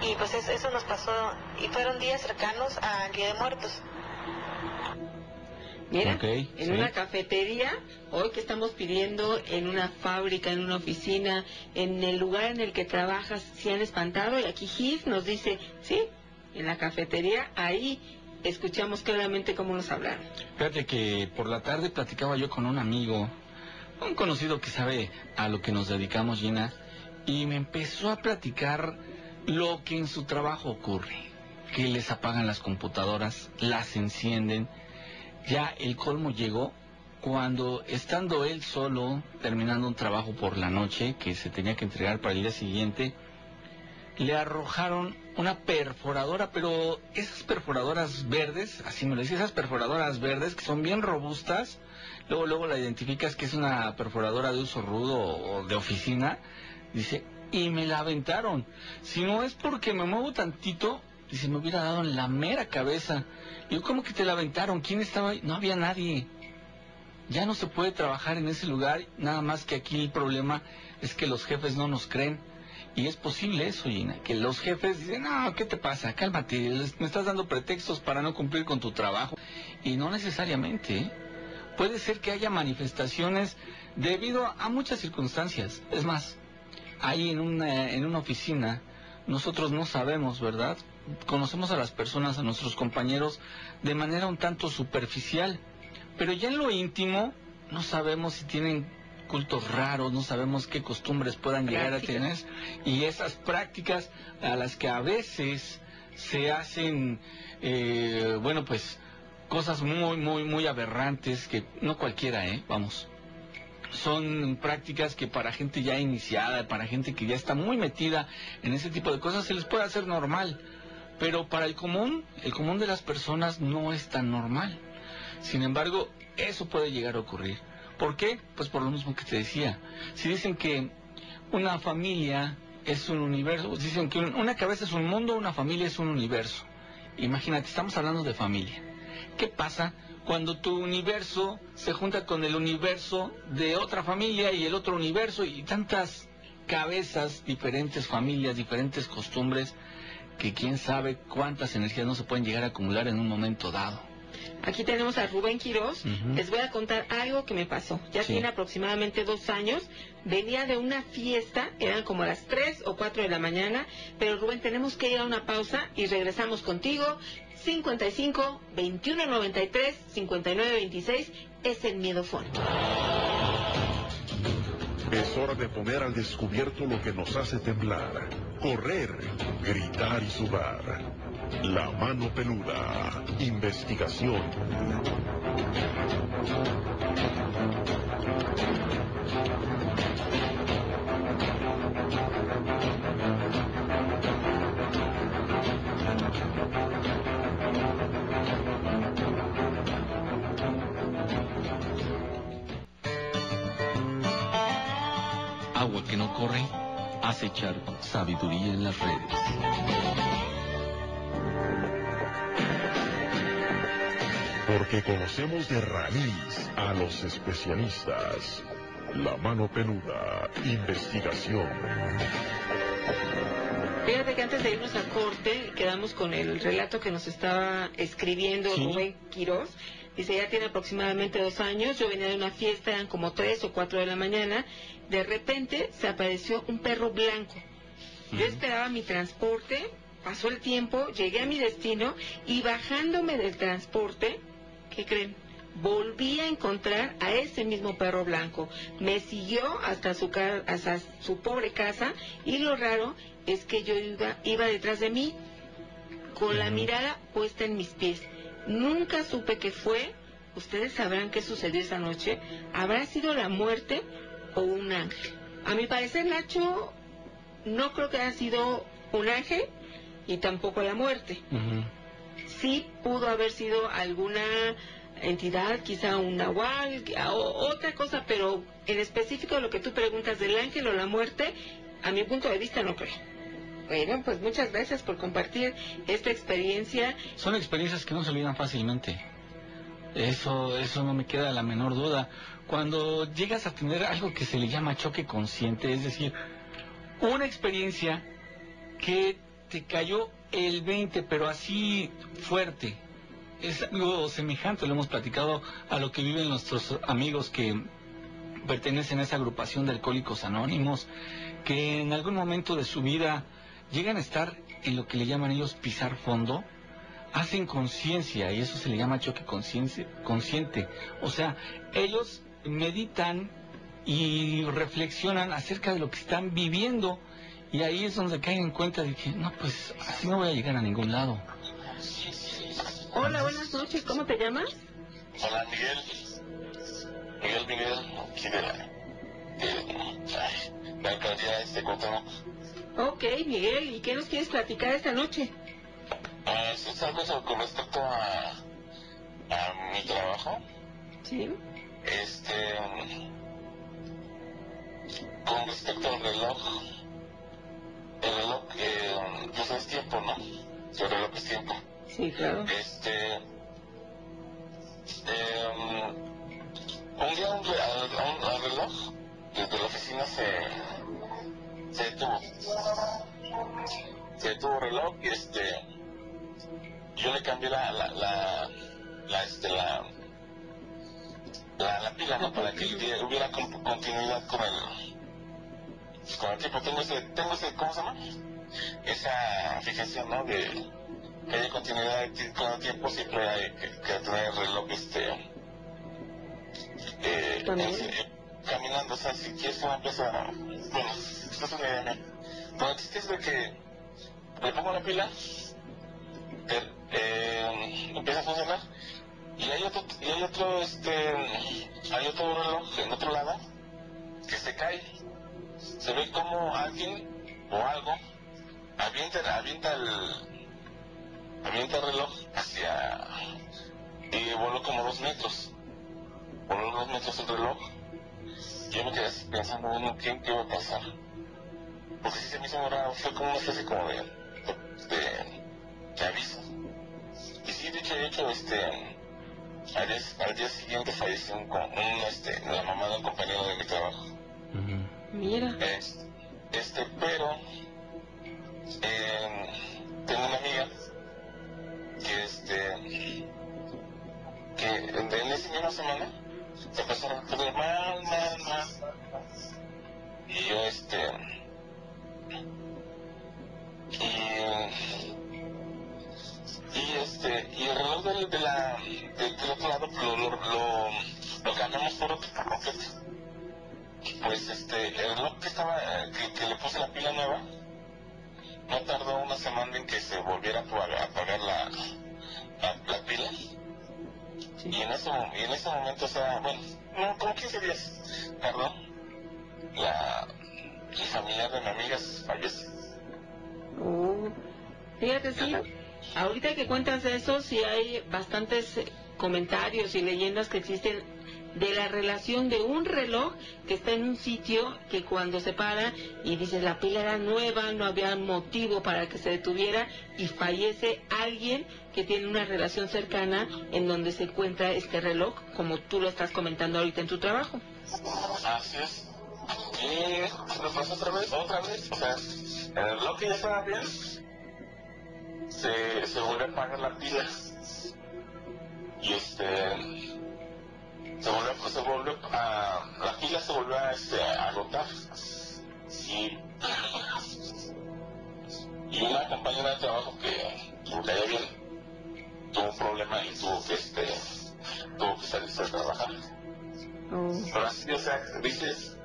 Speaker 13: Y pues es- eso nos pasó y fueron días cercanos al Día de Muertos.
Speaker 6: Mira, en
Speaker 7: sí.
Speaker 6: una cafetería, hoy que estamos pidiendo en una fábrica, en una oficina, en el lugar en el que trabajas, se han espantado y aquí Gis nos dice, sí, en la cafetería, ahí escuchamos claramente cómo nos hablaron.
Speaker 7: Fíjate que por la tarde platicaba yo con un amigo, un conocido que sabe a lo que nos dedicamos, Gina, y me empezó a platicar lo que en su trabajo ocurre, que les apagan las computadoras, las encienden. Ya el colmo llegó cuando estando él solo, terminando un trabajo por la noche que se tenía que entregar para el día siguiente, le arrojaron una perforadora, pero esas perforadoras verdes, así me lo dice, esas perforadoras verdes que son bien robustas, luego luego la identificas que es una perforadora de uso rudo o de oficina, dice, y me la aventaron. Si no es porque me muevo tantito, dice, me hubiera dado en la mera cabeza. Digo, ¿cómo que te la aventaron? ¿Quién estaba ahí? No había nadie. Ya no se puede trabajar en ese lugar, nada más que aquí el problema es que los jefes no nos creen Y es posible eso, Gina, que los jefes dicen, no, ¿qué te pasa? Cálmate, me estás dando pretextos para no cumplir con tu trabajo. Y no necesariamente. ¿eh? Puede ser que haya manifestaciones debido a muchas circunstancias. Es más, ahí en una, en una oficina, nosotros no sabemos, ¿verdad? Conocemos a las personas, a nuestros compañeros, de manera un tanto superficial. Pero ya en lo íntimo, no sabemos si tienen cultos raros, no sabemos qué costumbres puedan llegar a tener. Y esas prácticas a las que a veces se hacen, eh, bueno, pues cosas muy, muy, muy aberrantes que no cualquiera, ¿eh? Vamos. Son prácticas que para gente ya iniciada, para gente que ya está muy metida en ese tipo de cosas, se les puede hacer normal. Pero para el común, el común de las personas no es tan normal. Sin embargo, eso puede llegar a ocurrir. ¿Por qué? Pues por lo mismo que te decía. Si dicen que una familia es un universo, dicen que un- una cabeza es un mundo, una familia es un universo. Imagínate, estamos hablando de familia. ¿Qué pasa cuando tu universo se junta con el universo de otra familia y el otro universo y tantas cabezas, diferentes familias, diferentes costumbres, que quién sabe cuántas energías no se pueden llegar a acumular en un momento dado?
Speaker 6: Aquí tenemos a Rubén Quirós. Les voy a contar algo que me pasó. Ya
Speaker 7: Sí.
Speaker 6: tiene aproximadamente dos años. Venía de una fiesta, eran como las 3 o 4 de la mañana. Pero Rubén, tenemos que ir a una pausa y regresamos contigo. 55 21 93 59 26 es el miedofón.
Speaker 2: Es hora de poner al descubierto lo que nos hace temblar, correr, gritar y sudar. La mano peluda. Investigación.
Speaker 7: Corre, hace charco. Sabiduría en las redes.
Speaker 2: Porque conocemos de raíz a los especialistas. La mano peluda. Investigación.
Speaker 6: Fíjate que antes de irnos a corte, quedamos con el relato que nos estaba escribiendo
Speaker 7: Sí.
Speaker 6: Rubén Quirós. Dice, ya tiene aproximadamente dos años, yo venía de una fiesta, eran como tres o cuatro de la mañana, de repente se apareció un perro blanco. Yo esperaba mi transporte, pasó el tiempo, llegué a mi destino y bajándome del transporte, ¿qué creen? Volví a encontrar a ese mismo perro blanco. Me siguió hasta su, hasta su pobre casa y lo raro es que yo iba, iba detrás de mí con la mirada puesta en mis pies. Nunca supe qué fue. Ustedes sabrán qué sucedió esa noche. ¿Habrá sido la muerte o un ángel? A mi parecer, Nacho, no creo que haya sido un ángel y tampoco la muerte. Sí pudo haber sido alguna entidad, quizá un nahual, o otra cosa, pero en específico lo que tú preguntas del ángel o la muerte, a mi punto de vista no creo. Bueno, pues muchas gracias por compartir esta experiencia.
Speaker 7: Son experiencias que no se olvidan fácilmente. Eso, eso no me queda la menor duda. Cuando llegas a tener algo que se le llama choque consciente, es decir, una experiencia que te cayó el 20, pero así fuerte. Es algo semejante, lo hemos platicado a lo que viven nuestros amigos que pertenecen a esa agrupación de alcohólicos anónimos, que en algún momento de su vida llegan a estar en lo que le llaman ellos pisar fondo, hacen conciencia y eso se le llama choque consciente, consciente. O sea, ellos meditan y reflexionan acerca de lo que están viviendo y ahí es donde caen en cuenta de que no, pues así no voy a llegar a ningún lado.
Speaker 6: Hola, buenas noches, ¿cómo te llamas?
Speaker 10: Hola, Miguel. Miguel, Miguel, aquí de la, de, ay, la alcaldía este.
Speaker 6: Ok, Miguel, ¿y qué nos quieres platicar esta noche?
Speaker 10: Es algo sobre- con respecto a, a mi trabajo.
Speaker 6: Sí.
Speaker 10: Este, con respecto al reloj, el reloj, eh, pues es tiempo, ¿no? El reloj es tiempo.
Speaker 6: Sí, claro.
Speaker 10: Este, eh, un día un al, un- al reloj desde la oficina se,
Speaker 15: se detuvo. Se detuvo el reloj y este, yo le cambié la, la, la, la, este, la, la, la pila, ¿no? Para que hubiera continuidad con el, con el tiempo. Tengo ese, tengo ese, ¿cómo se llama? Esa fijación, ¿no? De que haya continuidad con el tiempo, siempre hay que, tener el reloj, este, eh, caminando, o sea, si quieres una empresa, bueno, esto es una idea mía. Pero el que le pongo la pila, eh, eh, empieza a funcionar, y hay otro, y hay otro, este, hay otro reloj en otro lado que se cae. Se ve como alguien o algo avienta, avienta el, avienta el reloj hacia, y voló como dos metros. Voló dos metros el reloj. Yo me quedé pensando, bueno, ¿qué, qué va a pasar? Porque si se me hizo raro, fue como una especie como de, de, de aviso. Y sí, de hecho, de hecho, este, al día, al día siguiente falleció un, un, este, la mamá de un compañero de mi trabajo.
Speaker 6: Mira.
Speaker 15: este, pero eh, tengo una amiga que este que en, en esa misma semana se empezó a mal, mal, mal. Y yo este y y este y el reloj del, de la, del, otro lado lo, lo, lo, lo cambiamos por otro completo pues este el reloj que estaba que, que, le puse la pila nueva no tardó una semana en que se volviera a apagar la, la, la y en ese y en ese momento o sea bueno no como 15 días tardó la el familiar de mi amiga fallece.
Speaker 6: Uh, fíjate sí. Ahorita que cuentas eso, sí hay bastantes comentarios y leyendas que existen de la relación de un reloj que está en un sitio que cuando se para y dice la pila era nueva, no había motivo para que se detuviera y fallece alguien que tiene una relación cercana en donde se encuentra este reloj, como tú lo estás comentando ahorita en tu trabajo.
Speaker 15: Y lo otra vez, otra vez. O sea, el reloj ya estaba bien se, se vuelve a apagar la pila y este se vuelve, se vuelve a, la pila se vuelve a, este, a agotar y, y una compañera de trabajo que, que me caía bien tuvo un problema y tuvo que este tuvo que salirse a trabajar oh. pero así o sea dices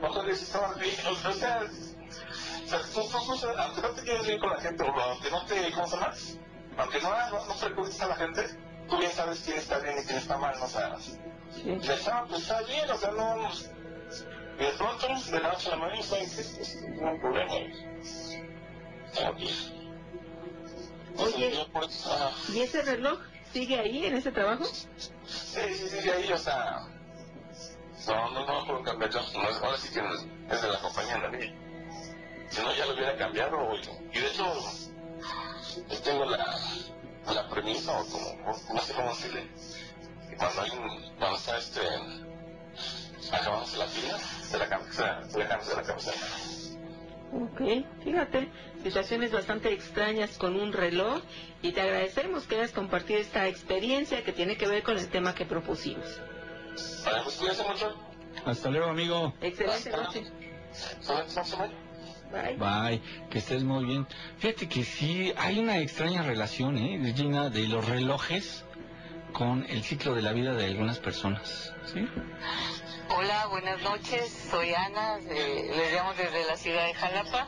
Speaker 15: ¿cuántas veces estaban bien? o sea o sea, tú, tú, aunque no te quieres bien con la gente, o aunque no te, ¿cómo se llama? Aunque no, no, no a la gente, tú bien sabes quién está bien y quién está mal, ¿no? Sea, sí. está, pues está bien, o sea, no... Y de pronto, de la noche a la mañana, ¿sabes qué? Es un problema.
Speaker 6: Oye, ¿y ese reloj sigue ahí, en ese trabajo? Sí,
Speaker 15: sí, sigue ahí, o sea... No, no, no, por cambiarlo. No, ahora sí que es de la compañía, la niña si no ya lo hubiera cambiado. Y de hecho, yo tengo la, la premisa, o como, no sé cómo decirle, cuando hay un, cuando está este, acabamos la pila, se la cambia, se la cambia, se la cambia.
Speaker 6: Ok, fíjate, situaciones bastante extrañas con un reloj y te agradecemos que hayas compartido esta experiencia que tiene que ver con el tema que propusimos.
Speaker 15: Vale, pues cuídense mucho.
Speaker 7: Hasta luego, amigo.
Speaker 6: Excelente noche.
Speaker 7: Bye. que estés muy bien. Fíjate que sí, hay una extraña relación, ¿eh, Regina, de los relojes con el ciclo de la vida de algunas personas. ¿sí?
Speaker 16: Hola, buenas noches. Soy Ana, les llamo desde la ciudad de Jalapa.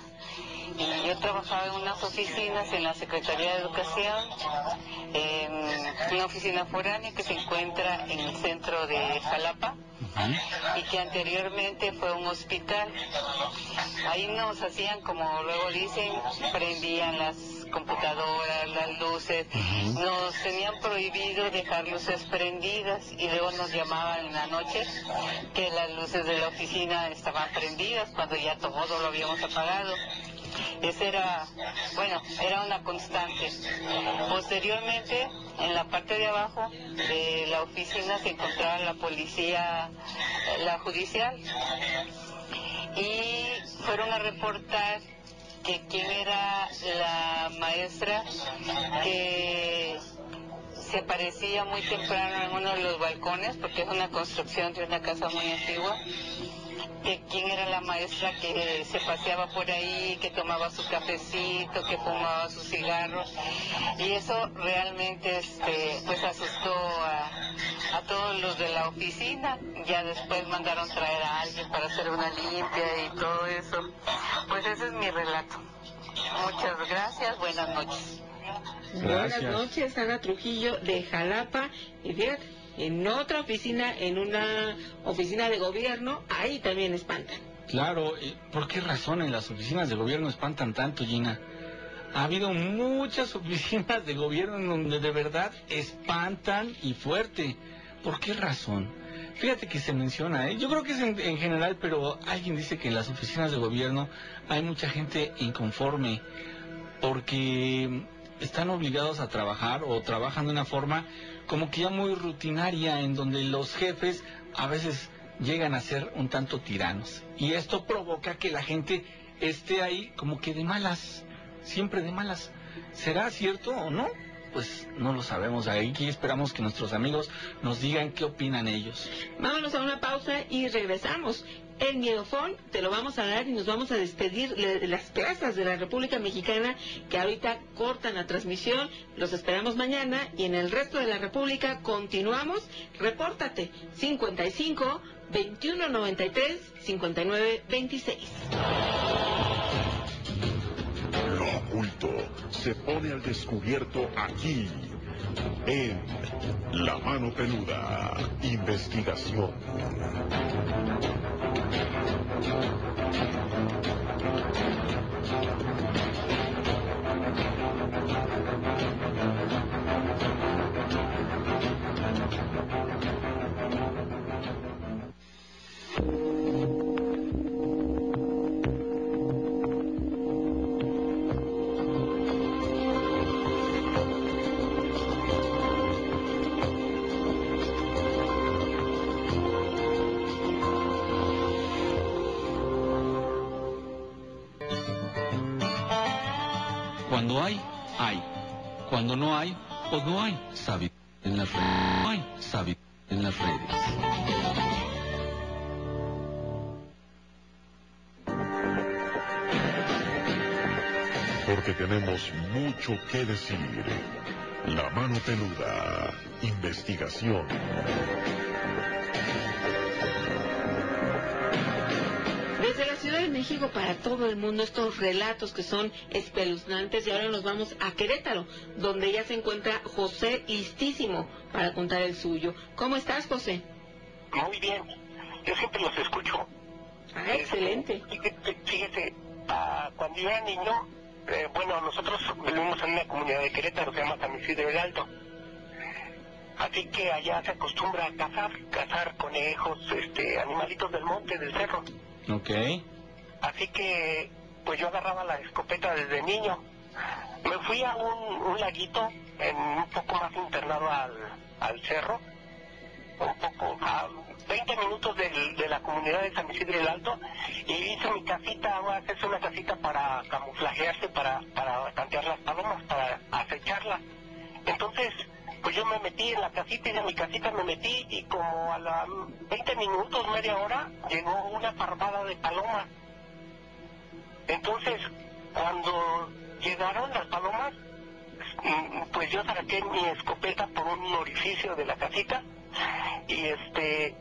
Speaker 16: Yo trabajaba en unas oficinas en la Secretaría de Educación, una oficina foránea que se encuentra en el centro de Jalapa y que anteriormente fue un hospital. Ahí nos hacían, como luego dicen, prendían las computadoras, las luces, nos tenían prohibido dejar luces prendidas y luego nos llamaban en la noche que las luces de la oficina estaban prendidas cuando ya todo lo habíamos apagado. Esa era, bueno, era una constante. Posteriormente, en la parte de abajo de la oficina se encontraba la policía, la judicial. Y fueron a reportar que quién era la maestra que se aparecía muy temprano en uno de los balcones, porque es una construcción de una casa muy antigua, que quién era la maestra que se paseaba por ahí, que tomaba su cafecito, que fumaba sus cigarros, y eso realmente este, pues asustó a, a todos los de la oficina, ya después mandaron traer a alguien para hacer una limpia y todo eso. Pues ese es mi relato. Muchas gracias, buenas noches.
Speaker 6: Buenas noches, Ana Trujillo de Jalapa. Y fíjate, en otra oficina, en una oficina de gobierno, ahí también espantan.
Speaker 7: Claro, ¿por qué razón en las oficinas de gobierno espantan tanto, Gina? Ha habido muchas oficinas de gobierno en donde de verdad espantan y fuerte. ¿Por qué razón? Fíjate que se menciona, ¿eh? yo creo que es en, en, general, pero alguien dice que en las oficinas de gobierno hay mucha gente inconforme porque están obligados a trabajar o trabajan de una forma como que ya muy rutinaria en donde los jefes a veces llegan a ser un tanto tiranos. Y esto provoca que la gente esté ahí como que de malas, siempre de malas. ¿Será cierto o no? Pues no lo sabemos. Aquí esperamos que nuestros amigos nos digan qué opinan ellos.
Speaker 6: Vámonos a una pausa y regresamos. El Miedofón te lo vamos a dar y nos vamos a despedir de las plazas de la República Mexicana que ahorita cortan la transmisión. Los esperamos mañana y en el resto de la República continuamos. Repórtate 55 21 93 59 26.
Speaker 2: Lo oculto se pone al descubierto aquí en La Mano Peluda, investigación.
Speaker 7: Thank you. Hay. Cuando no hay, pues no hay. Sabi en las redes. No hay. Sabi en las redes.
Speaker 2: Porque tenemos mucho que decir. La mano peluda. Investigación.
Speaker 6: México para todo el mundo estos relatos que son espeluznantes y ahora nos vamos a Querétaro, donde ya se encuentra José listísimo para contar el suyo. ¿Cómo estás, José?
Speaker 17: Muy bien, yo siempre los escucho.
Speaker 6: Ah, excelente.
Speaker 17: Fíjese, fíjese ah, cuando yo era niño, eh, bueno, nosotros vivimos en una comunidad de Querétaro, se llama San Isidro del Alto. Así que allá se acostumbra a cazar, cazar conejos, este, animalitos del monte, del cerro.
Speaker 7: Ok.
Speaker 17: Así que, pues yo agarraba la escopeta desde niño. Me fui a un, laguito, en un poco más internado al, al cerro, un poco a 20 minutos de la comunidad de San Isidro del Alto, y hice mi casita, voy a hacerse una casita para camuflajearse, para, para tantear las palomas, para acecharlas. Entonces, pues yo me metí en la casita y de mi casita me metí y como a los 20 minutos, media hora, llegó una parvada de palomas. Entonces, cuando llegaron las palomas, mm, pues yo saqué mi escopeta por un orificio de la casita y este,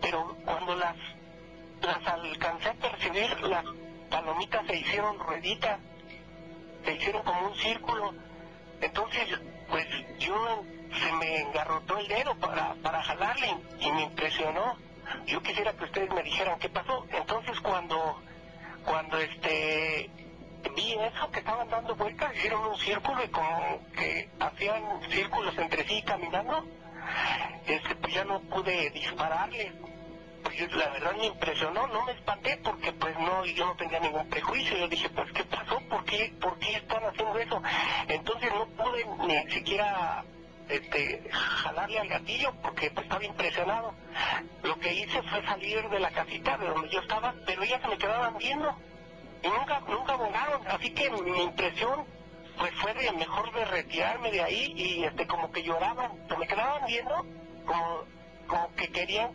Speaker 17: pero cuando las, las alcancé a percibir, las palomitas se hicieron rueditas, se hicieron como un círculo. Entonces, pues yo se me engarrotó el dedo para, para jalarle y me impresionó. Yo quisiera que ustedes me dijeran qué pasó. Entonces cuando, cuando este vi eso que estaban dando vueltas, hicieron un círculo y como que hacían círculos entre sí caminando, este pues ya no pude dispararle. Pues la verdad me impresionó, no me espanté porque pues no, yo no tenía ningún prejuicio. Yo dije, pues ¿qué pasó? ¿Por qué, por qué están haciendo eso? Entonces no pude ni siquiera este, jalarle al gatillo porque pues, estaba impresionado. Lo que hice fue salir de la casita de donde yo estaba, pero ellas se me quedaban viendo y nunca, nunca volaron. Así que mi impresión pues fue de mejor de retirarme de ahí y este como que lloraban, se me quedaban viendo como, como que querían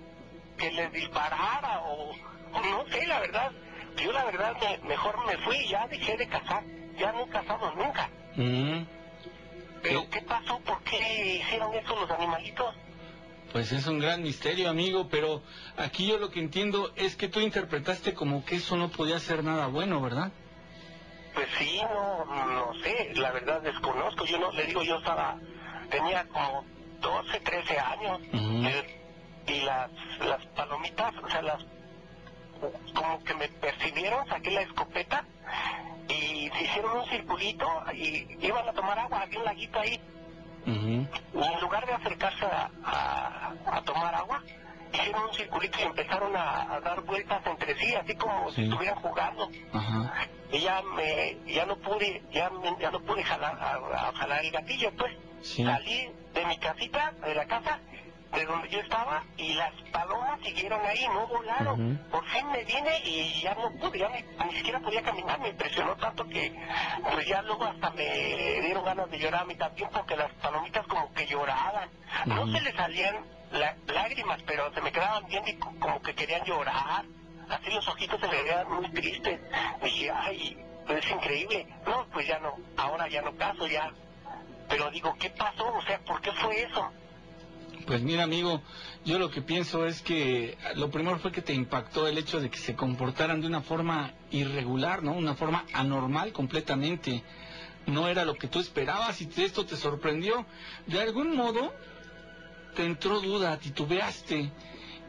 Speaker 17: que les disparara o, no sé, la verdad. Yo la verdad me- mejor me fui y ya dejé de cazar, ya no he cazado nunca.
Speaker 7: Mm,
Speaker 17: Pero ¿qué pasó? ¿Por qué hicieron eso los animalitos?
Speaker 7: Pues es un gran misterio, amigo, pero aquí yo lo que entiendo es que tú interpretaste como que eso no podía ser nada bueno, ¿verdad?
Speaker 17: Pues sí, no, no sé, la verdad desconozco. Yo no, le digo, yo estaba, tenía como 12, 13 años eh, y las, las palomitas, o sea, las, como que me percibieron, saqué la escopeta y se hicieron un circulito y iban a tomar agua, había un laguito ahí. Y en lugar de acercarse a, a- a tomar agua, hicieron un circulito y empezaron a, a dar vueltas entre sí, así como si estuvieran jugando. Y ya me, ya no pude, ya, ya no pude jalar, jalar el gatillo, pues.
Speaker 7: Sí.
Speaker 17: Salí de mi casita, de la casa, de donde yo estaba, y las palomas siguieron ahí, no volaron. Por fin me vine y ya no pude, ya ni, ni siquiera podía caminar, me impresionó tanto que, pues ya luego hasta me dieron ganas de llorar a mí también, porque las palomitas como que lloraban. No se les salían la- lágrimas, pero se me quedaban viendo y co- como que querían llorar. Así los ojitos se me veían muy tristes. Dije, ay, pues es increíble. No, pues ya no, ahora ya no caso, ya. Pero digo, ¿qué pasó? O sea, ¿por qué fue eso?
Speaker 7: Pues mira, amigo, yo lo que pienso es que lo primero fue que te impactó el hecho de que se comportaran de una forma irregular, ¿no? Una forma anormal completamente. No era lo que tú esperabas y esto te sorprendió. De algún modo te entró duda, titubeaste.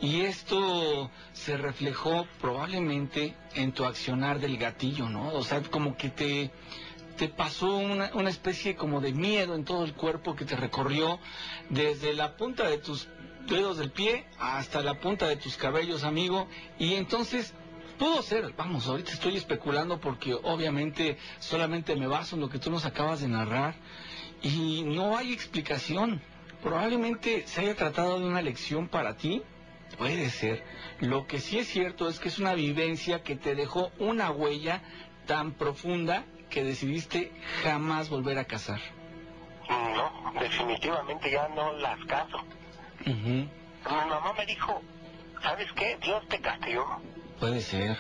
Speaker 7: Y esto se reflejó probablemente en tu accionar del gatillo, ¿no? O sea, como que te, te pasó una, especie como de miedo en todo el cuerpo que te recorrió desde la punta de tus dedos del pie hasta la punta de tus cabellos, amigo. Y entonces pudo ser, vamos, ahorita estoy especulando porque obviamente solamente me baso en lo que tú nos acabas de narrar y no hay explicación. Probablemente se haya tratado de una lección para ti. Puede ser. Lo que sí es cierto es que es una vivencia que te dejó una huella tan profunda que decidiste jamás volver a cazar.
Speaker 17: No, definitivamente ya no las caso. Mi mamá me dijo, ¿sabes qué? Dios te castigó.
Speaker 7: Puede ser.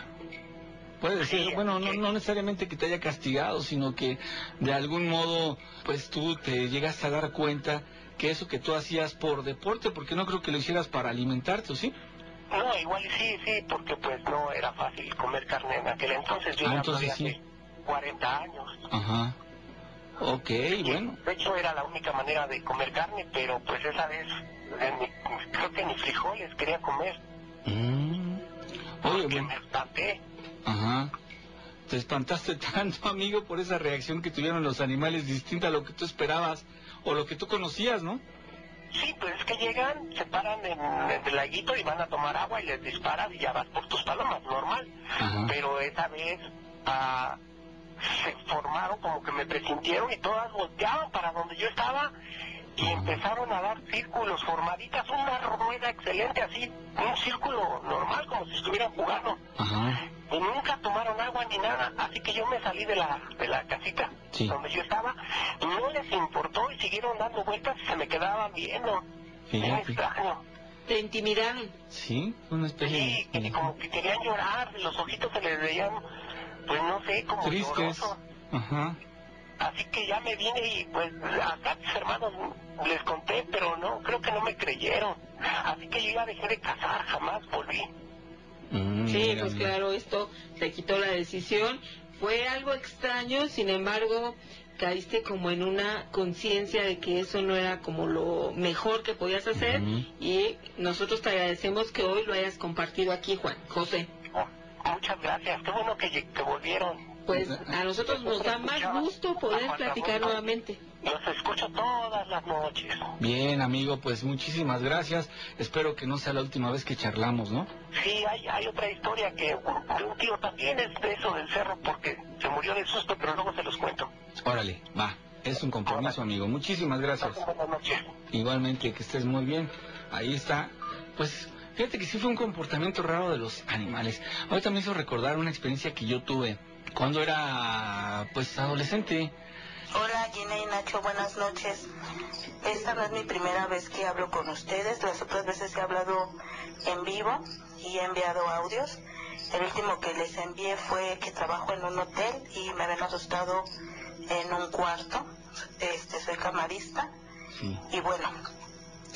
Speaker 7: Puede ser. Bueno, no, no necesariamente que te haya castigado, sino que de algún modo, pues tú te llegaste a dar cuenta que eso que tú hacías por deporte, porque no creo que lo hicieras para alimentarte, ¿o sí?
Speaker 17: No, igual sí, sí, porque pues no era fácil comer carne en aquel entonces. Yo
Speaker 7: Ah, entonces sí.
Speaker 17: 40 años.
Speaker 7: Ajá. Ok, bueno.
Speaker 17: De hecho era la única manera de comer carne, pero pues esa vez ni- creo que ni frijoles quería comer.
Speaker 7: Mm. Oye, bueno.
Speaker 17: Me espanté.
Speaker 7: Ajá. Te espantaste tanto, amigo, por esa reacción que tuvieron los animales distinta a lo que tú esperabas o lo que tú conocías, ¿no?
Speaker 17: Sí, pues es que llegan, se paran en, en el laguito y van a tomar agua y les disparas y ya vas por tus palomas, normal. Pero esa vez ah, se formaron como que me presintieron y todas volteaban para donde yo estaba y empezaron a dar círculos formaditas, una rueda excelente así, un círculo normal como si estuvieran jugando. Y nunca tomaron agua ni nada, así que yo me salí de la, de la casita donde yo estaba y no les importó y siguieron dando vueltas y se me quedaban viendo.
Speaker 7: Fíjate.
Speaker 17: extraño.
Speaker 6: Te intimidaron.
Speaker 7: Sí, una especie
Speaker 17: Sí, que como que querían llorar, los ojitos se les veían, pues no sé, como
Speaker 7: tristes. Ajá.
Speaker 17: Así que ya me vine y pues acá a mis hermanos les conté, pero no, creo que no me creyeron. Así que yo ya dejé de cazar, jamás volví.
Speaker 7: Mm,
Speaker 6: Sí, pues claro, esto te quitó la decisión. Fue algo extraño, sin embargo, caíste como en una conciencia de que eso no era como lo mejor que podías hacer y nosotros te agradecemos que hoy lo hayas compartido aquí, Juan. José.
Speaker 17: Muchas gracias, qué bueno que, que volvieron.
Speaker 6: Pues a nosotros nos da más gusto poder platicar nuevamente.
Speaker 17: Los escucho todas las noches.
Speaker 7: Bien, amigo, pues muchísimas gracias. Espero que no sea la última vez que charlamos, ¿no?
Speaker 17: Sí, hay, hay otra historia que un, tío también es de eso del cerro porque se murió de susto, pero luego se los cuento.
Speaker 7: Órale, va. Es un compromiso, amigo. Muchísimas gracias.
Speaker 17: Buenas noches.
Speaker 7: Igualmente, que estés muy bien. Ahí está. Pues fíjate que sí fue un comportamiento raro de los animales. Ahorita me hizo recordar una experiencia que yo tuve cuando era pues adolescente.
Speaker 18: Hola Gina y Nacho, buenas noches. Esta no es mi primera vez que hablo con ustedes, las otras veces he hablado en vivo y he enviado audios. El último que les envié fue que trabajo en un hotel y me habían asustado en un cuarto. Este, soy camarista. Y bueno,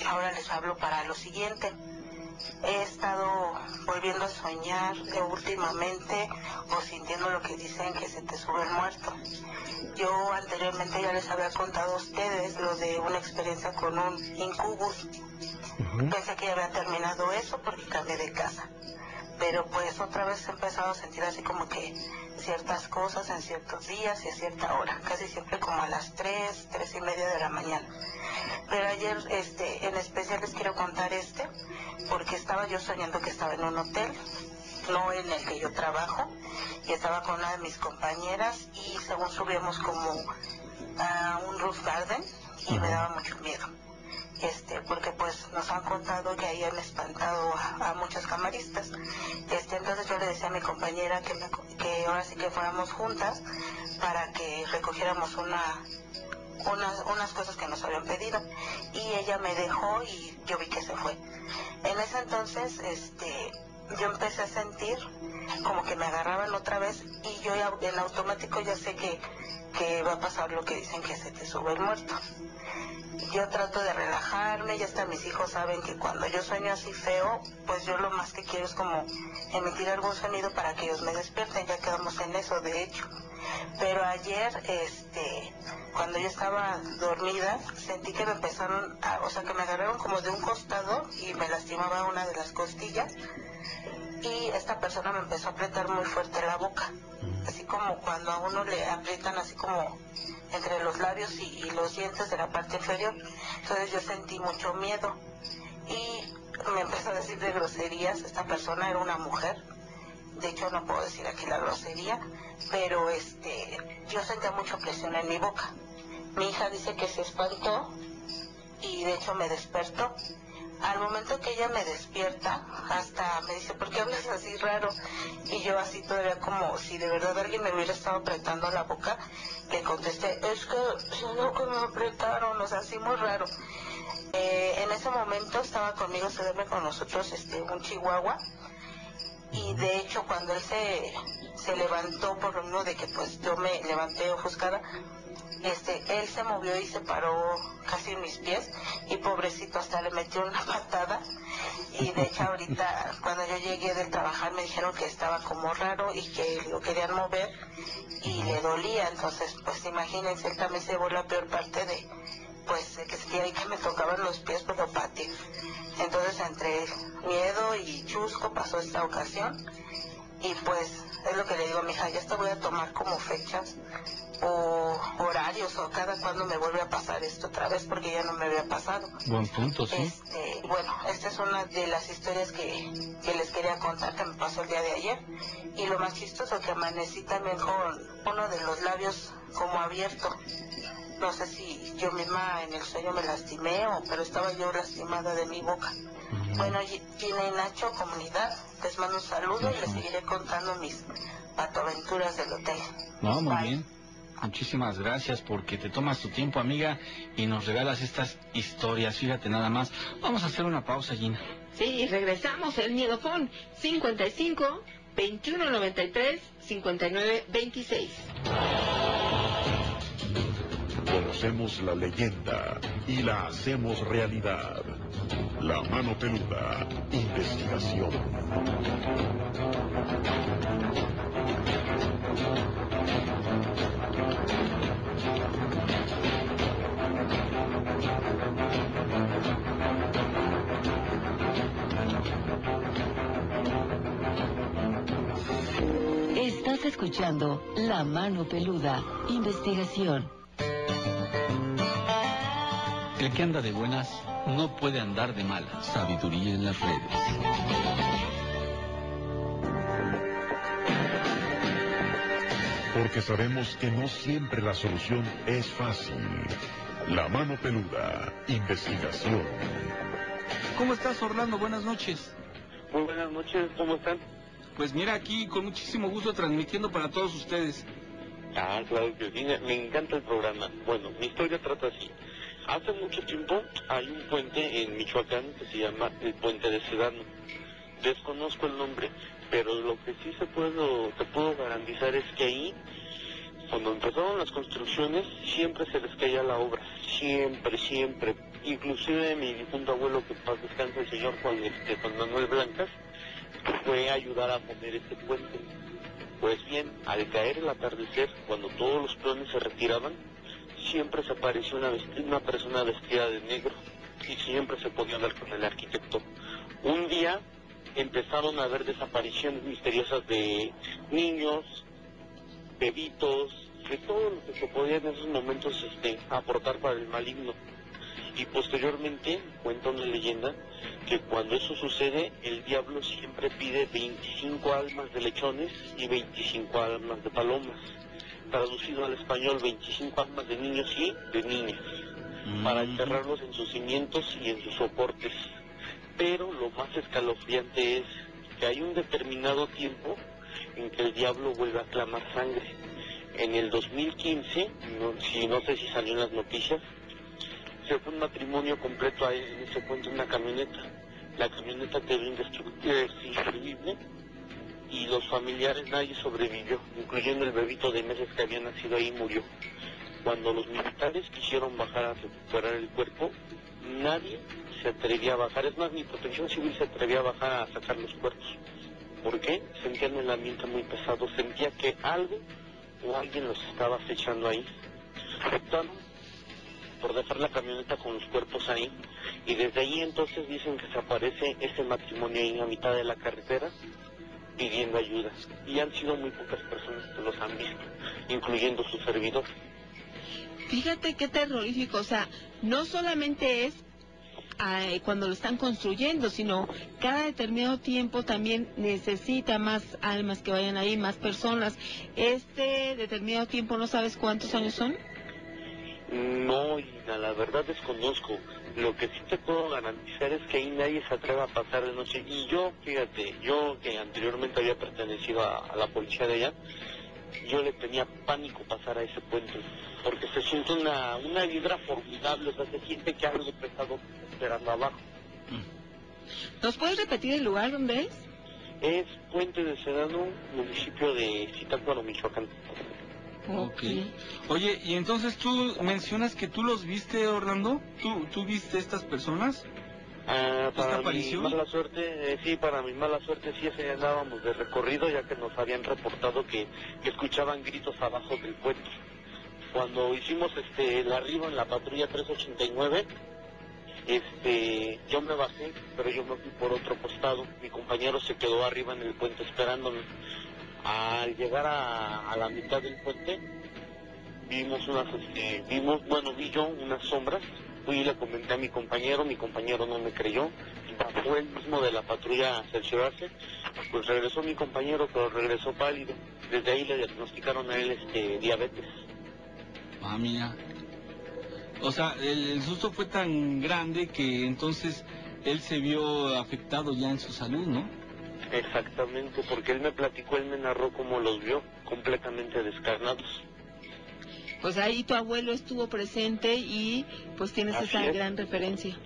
Speaker 18: ahora les hablo para lo siguiente. He estado volviendo a soñar últimamente o sintiendo lo que dicen que se te sube el muerto. Yo anteriormente ya les había contado a ustedes lo de una experiencia con un incubus. Pensé que ya había terminado eso porque cambié de casa. Pero pues otra vez he empezado a sentir así como que ciertas cosas en ciertos días y a cierta hora, casi siempre como a las 3, 3 y media de la mañana. Pero ayer este, en especial les quiero contar este, porque estaba yo soñando que estaba en un hotel, no en el que yo trabajo, y estaba con una de mis compañeras y según subíamos como a un roof garden y me daba mucho miedo. Este, porque pues nos han contado que ahí han espantado a, a muchos camaristas. Este, entonces yo le decía a mi compañera que, me- que ahora sí que fuéramos juntas para que recogiéramos una, unas, unas cosas que nos habían pedido. Y ella me dejó y yo vi que se fue. En ese entonces, este, yo empecé a sentir como que me agarraban otra vez y yo en automático ya sé que, que va a pasar lo que dicen que se te sube el muerto. Yo trato de relajarme, ya hasta mis hijos saben que cuando yo sueño así feo, pues yo lo más que quiero es como emitir algún sonido para que ellos me despierten, ya quedamos en eso de hecho. Pero ayer, este, cuando yo estaba dormida, sentí que me empezaron, a- o sea, que me agarraron como de un costado y me lastimaba una de las costillas y esta persona me empezó a apretar muy fuerte la boca, así como cuando a uno le aprietan así como entre los labios y, los dientes de la parte inferior. Entonces yo sentí mucho miedo y me empezó a decir de groserías. Esta persona era una mujer. De hecho no puedo decir aquí la grosería, pero este, yo sentía mucha presión en mi boca. Mi hija dice que se espantó y de hecho me despertó. Al momento que ella me despierta, hasta me dice, ¿por qué hablas así raro? Y yo así todavía como si de verdad alguien me hubiera estado apretando la boca, le contesté, es que solo que me apretaron, o sea, así muy raro. Eh, en ese momento estaba conmigo, se duerme con nosotros este, un chihuahua, y de hecho cuando él se, se levantó por lo mismo de que pues yo me levanté ofuscada, este, él se movió y se paró casi en mis pies y pobrecito hasta le metió una patada. Y de hecho ahorita cuando yo llegué del trabajar me dijeron que estaba como raro y que lo querían mover y le dolía. Entonces pues imagínense él también se llevó la peor parte de pues de que sentía que me tocaban los pies pues lo pateé entonces entre miedo y chusco pasó esta ocasión y pues es lo que le digo a mi hija, ya te voy a tomar como fechas o horarios o cada cuando me vuelve a pasar esto otra vez porque ya no me había pasado.
Speaker 7: Buen punto, sí.
Speaker 18: Este, bueno, esta es una de las historias que, que les quería contar que me pasó el día de ayer. Y lo más chistoso que amanecí también con uno de los labios como abierto. No sé si yo misma en el sueño me lastimé o pero estaba yo lastimada de mi boca. Bueno, Gi- Gina y Nacho, comunidad, les mando un saludo y les seguiré contando mis patoaventuras del hotel.
Speaker 7: No, muy bien. Muchísimas gracias porque te tomas tu tiempo, amiga, y nos regalas estas historias. Fíjate nada más. Vamos a hacer una pausa, Gina.
Speaker 6: Sí, regresamos el Miedofón 55 2193 5926.
Speaker 2: Conocemos la leyenda y la hacemos realidad. La mano peluda, investigación.
Speaker 9: Estás escuchando La Mano Peluda, investigación.
Speaker 7: El que anda de buenas no puede andar de malas. Sabiduría en las redes.
Speaker 2: porque sabemos que no siempre la solución es fácil. La mano peluda, investigación.
Speaker 7: ¿Cómo estás, Orlando? Buenas noches.
Speaker 19: Muy buenas noches, ¿cómo están?
Speaker 7: Pues mira, aquí con muchísimo gusto transmitiendo para todos ustedes.
Speaker 19: Ah, claro que sí, me encanta el programa. Bueno, mi historia trata así. Hace mucho tiempo hay un puente en Michoacán que se llama el Puente de Sedano. Desconozco el nombre, pero lo que sí se puedo, te puedo garantizar es que ahí cuando empezaron las construcciones siempre se les caía la obra, siempre, siempre. Inclusive mi difunto abuelo, que paz descansa el señor Juan, este, Juan Manuel Blancas, fue a ayudar a poner este puente. Pues bien, al caer el atardecer, cuando todos los planes se retiraban, siempre se apareció una, una persona vestida de negro y siempre se podía hablar con el arquitecto. Un día empezaron a haber desapariciones misteriosas de niños, bebitos, de todo lo que se podía en esos momentos este, aportar para el maligno. Y posteriormente cuenta una leyenda que cuando eso sucede, el diablo siempre pide 25 almas de lechones y 25 almas de palomas. Traducido al español, 25 almas de niños y de niñas, para enterrarlos en sus cimientos y en sus soportes. Pero lo más escalofriante es que hay un determinado tiempo en que el diablo vuelve a clamar sangre. En el 2015, no, si no sé si salió en las noticias, se fue un matrimonio completo ahí en ese puente una camioneta. La camioneta quedó indestructible y los familiares nadie sobrevivió, incluyendo el bebito de meses que había nacido ahí murió. Cuando los militares quisieron bajar a recuperar el cuerpo, nadie se atrevía a bajar. Es más, ni protección civil se atrevía a bajar a sacar los cuerpos. ¿Por qué? Sentían el ambiente muy pesado, sentía que algo o alguien los estaba acechando ahí. Optaron por dejar la camioneta con los cuerpos ahí y desde ahí entonces dicen que se aparece ese matrimonio ahí la mitad de la carretera pidiendo ayuda y han sido muy pocas personas que los han visto, incluyendo su servidor.
Speaker 6: Fíjate qué terrorífico, o sea, no solamente es eh, cuando lo están construyendo, sino cada determinado tiempo también necesita más almas que vayan ahí, más personas. Este determinado tiempo, ¿no sabes cuántos años son?
Speaker 19: No, Ina, la verdad desconozco. Lo que sí te puedo garantizar es que ahí nadie se atreve a pasar de noche. Y yo, fíjate, yo que anteriormente había pertenecido a, a la policía de allá, yo le tenía pánico pasar a ese puente, porque se siente una, una vibra formidable, o sea, se siente que algo pesado esperando abajo.
Speaker 6: ¿Nos puedes repetir el lugar donde es?
Speaker 19: Es Puente de Sedano, municipio de Zitácuaro, Michoacán.
Speaker 7: Ok. Oye, y entonces tú mencionas que tú los viste, Orlando. ¿Tú, tú viste estas personas?
Speaker 19: Ah, para mi
Speaker 7: aparición?
Speaker 19: mala suerte, eh, sí, para mi mala suerte sí ese andábamos de recorrido ya que nos habían reportado que, que escuchaban gritos abajo del puente. Cuando hicimos este el arribo en la patrulla 389, este, yo me bajé, pero yo me fui por otro costado. Mi compañero se quedó arriba en el puente esperándome. Al llegar a, la mitad del puente, vimos unas, este, vimos, bueno, vi yo unas sombras. Fui y le comenté a mi compañero, mi compañero no me creyó. Bajó él mismo de la patrulla a cerciorarse. Pues regresó mi compañero, pero regresó pálido. Desde ahí le diagnosticaron a él este, diabetes.
Speaker 7: Ah. O sea, el, el susto fue tan grande que entonces él se vio afectado ya en su salud, ¿no?
Speaker 19: Exactamente, porque él me platicó, él me narró cómo los vio completamente descarnados.
Speaker 6: Pues ahí tu abuelo estuvo presente y pues tienes
Speaker 19: Así
Speaker 6: esa
Speaker 19: es.
Speaker 6: gran referencia.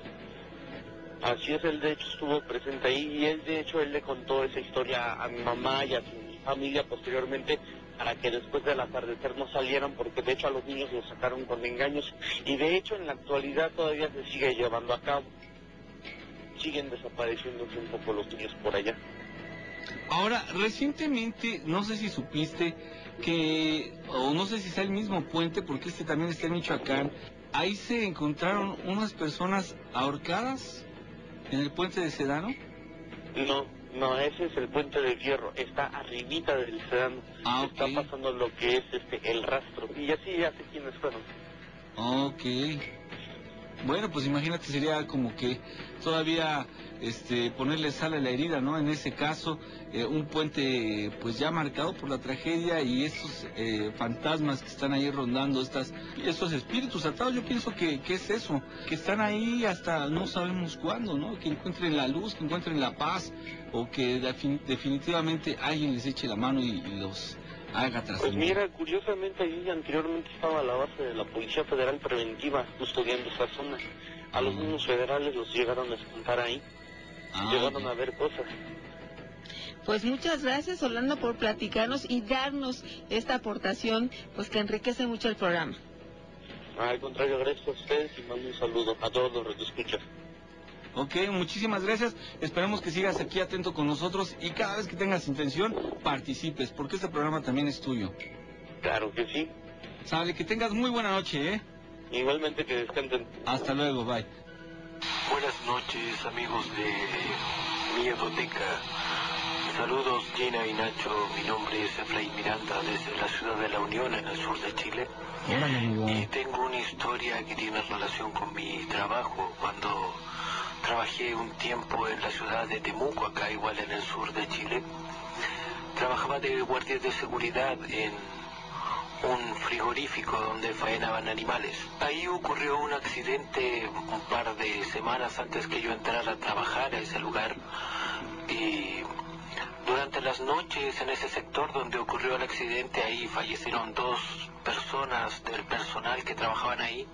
Speaker 19: Así es, él de hecho estuvo presente ahí y él de hecho él le contó esa historia a mi mamá y a su familia posteriormente para que después del atardecer no salieran porque de hecho a los niños los sacaron con engaños y de hecho en la actualidad todavía se sigue llevando a cabo. Siguen desapareciéndose un poco los niños por allá.
Speaker 7: Ahora, recientemente, no sé si supiste que, o no sé si sea el mismo puente, porque este también está en Michoacán, ahí se encontraron unas personas ahorcadas en el puente de Sedano.
Speaker 19: No, no, ese es el puente de hierro, está arribita del sedano. Está pasando lo que es este el rastro. Y así ya sé quiénes fueron.
Speaker 7: Ok. Bueno, pues imagínate, sería como que todavía este, ponerle sal a la herida, ¿no? En ese caso, eh, un puente pues ya marcado por la tragedia y estos eh, fantasmas que están ahí rondando, estos espíritus atados, yo pienso que, que es eso, que están ahí hasta no sabemos cuándo, ¿no? Que encuentren la luz, que encuentren la paz o que defin- definitivamente alguien les eche la mano y los haga
Speaker 19: Pues mira, curiosamente allí anteriormente estaba la base de la Policía Federal Preventiva custodiando esa zona. A los mismos federales los llegaron a espantar ahí.
Speaker 7: Ah,
Speaker 19: llegaron a ver cosas.
Speaker 6: Pues muchas gracias, Orlando, por platicarnos y darnos esta aportación, pues que enriquece mucho el programa.
Speaker 19: Al contrario, gracias a ustedes y mando un saludo a todos los que escuchan.
Speaker 7: Ok, muchísimas gracias. Esperemos que sigas aquí atento con nosotros y cada vez que tengas intención, participes, porque este programa también es tuyo.
Speaker 19: Claro que sí.
Speaker 7: Sale, que tengas muy buena noche, ¿eh?
Speaker 19: Igualmente que descansen.
Speaker 7: Hasta luego, bye.
Speaker 20: Buenas noches amigos de Miedoteca. Saludos Gina y Nacho, mi nombre es Efraín Miranda desde la ciudad de La Unión en el sur de Chile. Y tengo una historia que tiene relación con mi trabajo. Cuando trabajé un tiempo en la ciudad de Temuco, acá igual en el sur de Chile, trabajaba de guardia de seguridad en un frigorífico donde faenaban animales. Ahí ocurrió un accidente un par de semanas antes que yo entrara a trabajar a ese lugar. Y durante las noches en ese sector donde ocurrió el accidente ahí fallecieron dos personas del personal que trabajaban ahí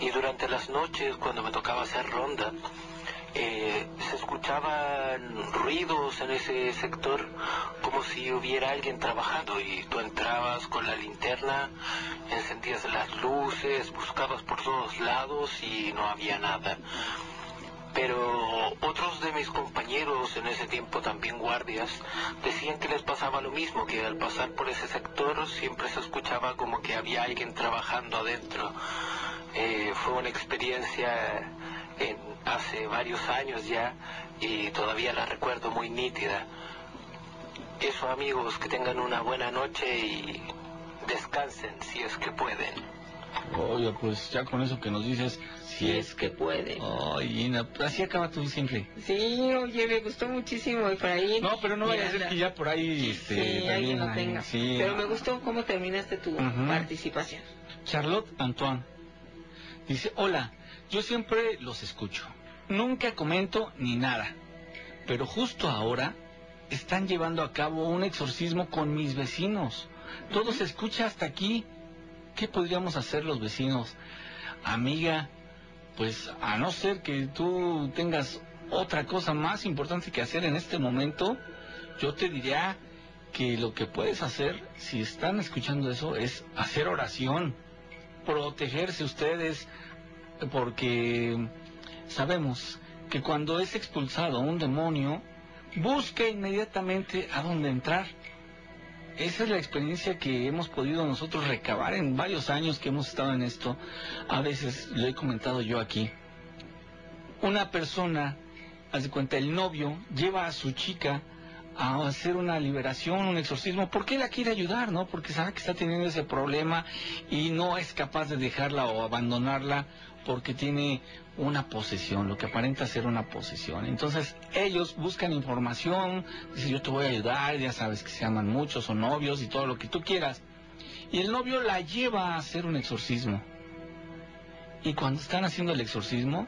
Speaker 20: y durante las noches cuando me tocaba hacer ronda eh, se escuchaban ruidos en ese sector como si hubiera alguien trabajando y tú entrabas con la linterna, encendías las luces, buscabas por todos lados y no había nada. Pero otros de mis compañeros en ese tiempo también guardias decían que les pasaba lo mismo, que al pasar por ese sector siempre se escuchaba como que había alguien trabajando adentro. Eh, fue una experiencia en- hace varios años ya y todavía la recuerdo muy nítida. Eso amigos, que tengan una buena noche y descansen si es que pueden.
Speaker 7: Oye, pues ya con eso que nos dices, si
Speaker 6: es que puede.
Speaker 7: Ay, Gina, así acaba tu siempre.
Speaker 6: Sí, oye, me gustó muchísimo Efraín.
Speaker 7: No, pero no vaya a ser que ya por ahí, este,
Speaker 6: Sí,
Speaker 7: también
Speaker 6: alguien lo tenga.
Speaker 7: sí.
Speaker 6: Pero me gustó cómo terminaste tu participación.
Speaker 7: Charlotte Antoine dice, hola, yo siempre los escucho. Nunca comento ni nada. Pero justo ahora están llevando a cabo un exorcismo con mis vecinos. Todo se escucha hasta aquí. ¿Qué podríamos hacer los vecinos? Amiga, pues a no ser que tú tengas otra cosa más importante que hacer en este momento, yo te diría que lo que puedes hacer, si están escuchando eso, es hacer oración, protegerse ustedes, porque sabemos que cuando es expulsado un demonio, busca inmediatamente a dónde entrar. Esa es la experiencia que hemos podido nosotros recabar en varios años que hemos estado en esto. A veces lo he comentado yo aquí. Una persona, haz de cuenta, el novio lleva a su chica a hacer una liberación, un exorcismo, porque la quiere ayudar, ¿no? Porque sabe que está teniendo ese problema y no es capaz de dejarla o abandonarla porque tiene una posesión, lo que aparenta ser una posesión. Entonces ellos buscan información, dicen yo te voy a ayudar, ya sabes que se aman mucho, son novios y todo lo que tú quieras. Y el novio la lleva a hacer un exorcismo. Y cuando están haciendo el exorcismo,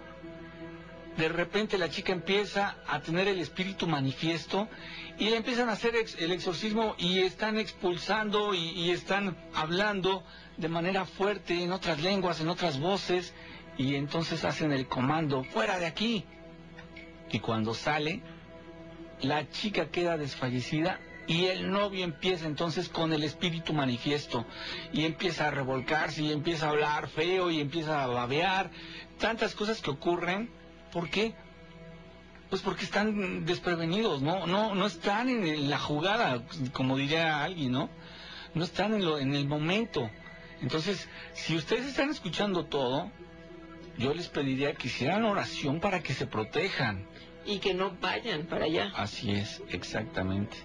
Speaker 7: de repente la chica empieza a tener el espíritu manifiesto y le empiezan a hacer el exorcismo y están expulsando y están hablando de manera fuerte en otras lenguas, en otras voces y entonces hacen el comando, fuera de aquí. Y cuando sale, la chica queda desfallecida y el novio empieza entonces con el espíritu manifiesto y empieza a revolcarse y empieza a hablar feo y empieza a babear, tantas cosas que ocurren, ¿por qué? Pues porque están desprevenidos, no, no, no están en la jugada, como diría alguien, ¿no? No están en, lo, en el momento. Entonces, si ustedes están escuchando todo, yo les pediría que hicieran oración para que se protejan.
Speaker 6: Y que no vayan para allá.
Speaker 7: Así es, exactamente.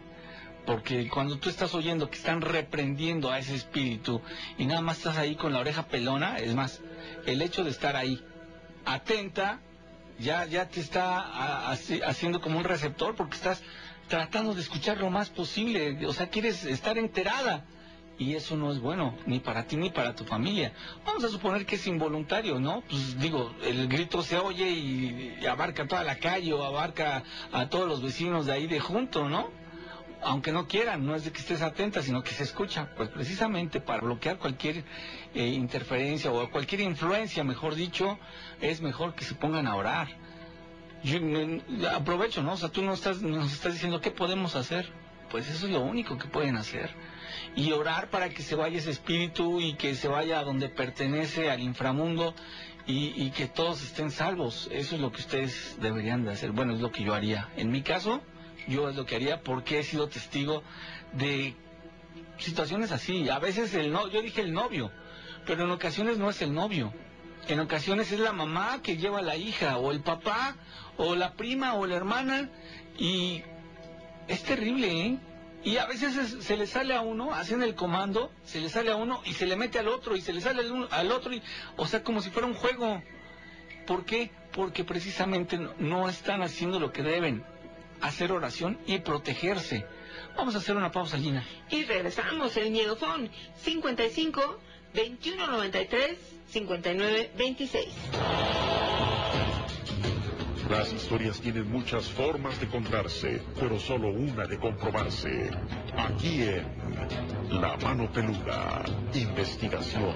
Speaker 7: Porque cuando tú estás oyendo que están reprendiendo a ese espíritu y nada más estás ahí con la oreja pelona, es más, el hecho de estar ahí atenta, ya, ya te está haciendo como un receptor porque estás tratando de escuchar lo más posible, o sea, quieres estar enterada. Y eso no es bueno, ni para ti ni para tu familia. Vamos a suponer que es involuntario, ¿no? Pues digo, el grito se oye y, y abarca toda la calle o abarca a todos los vecinos de ahí de junto, ¿no? Aunque no quieran, no es de que estés atenta, sino que se escucha. Pues precisamente para bloquear cualquier eh, interferencia o cualquier influencia, mejor dicho, es mejor que se pongan a orar. Yo, me- aprovecho, ¿no? O sea, tú nos estás, nos estás diciendo qué podemos hacer. Pues eso es lo único que pueden hacer. Y orar para que se vaya ese espíritu y que se vaya a donde pertenece, al inframundo, y, y que todos estén salvos. Eso es lo que ustedes deberían de hacer. Bueno, es lo que yo haría. En mi caso, yo es lo que haría porque he sido testigo de situaciones así. A veces el no, yo dije el novio, pero en ocasiones no es el novio. En ocasiones es la mamá que lleva a la hija, o el papá, o la prima, o la hermana, y es terrible, ¿eh? Y a veces es- se le sale a uno, hacen el comando, se le sale a uno y se le mete al otro, y se le sale al, al otro, y, o sea, como si fuera un juego. ¿Por qué? Porque precisamente no están haciendo lo que deben, hacer oración y protegerse. Vamos a hacer una pausa, Gina.
Speaker 6: Y regresamos, el miedofón 55 2193 59 26.
Speaker 2: Las historias tienen muchas formas de contarse, pero solo una de comprobarse. Aquí en La Mano Peluda, investigación.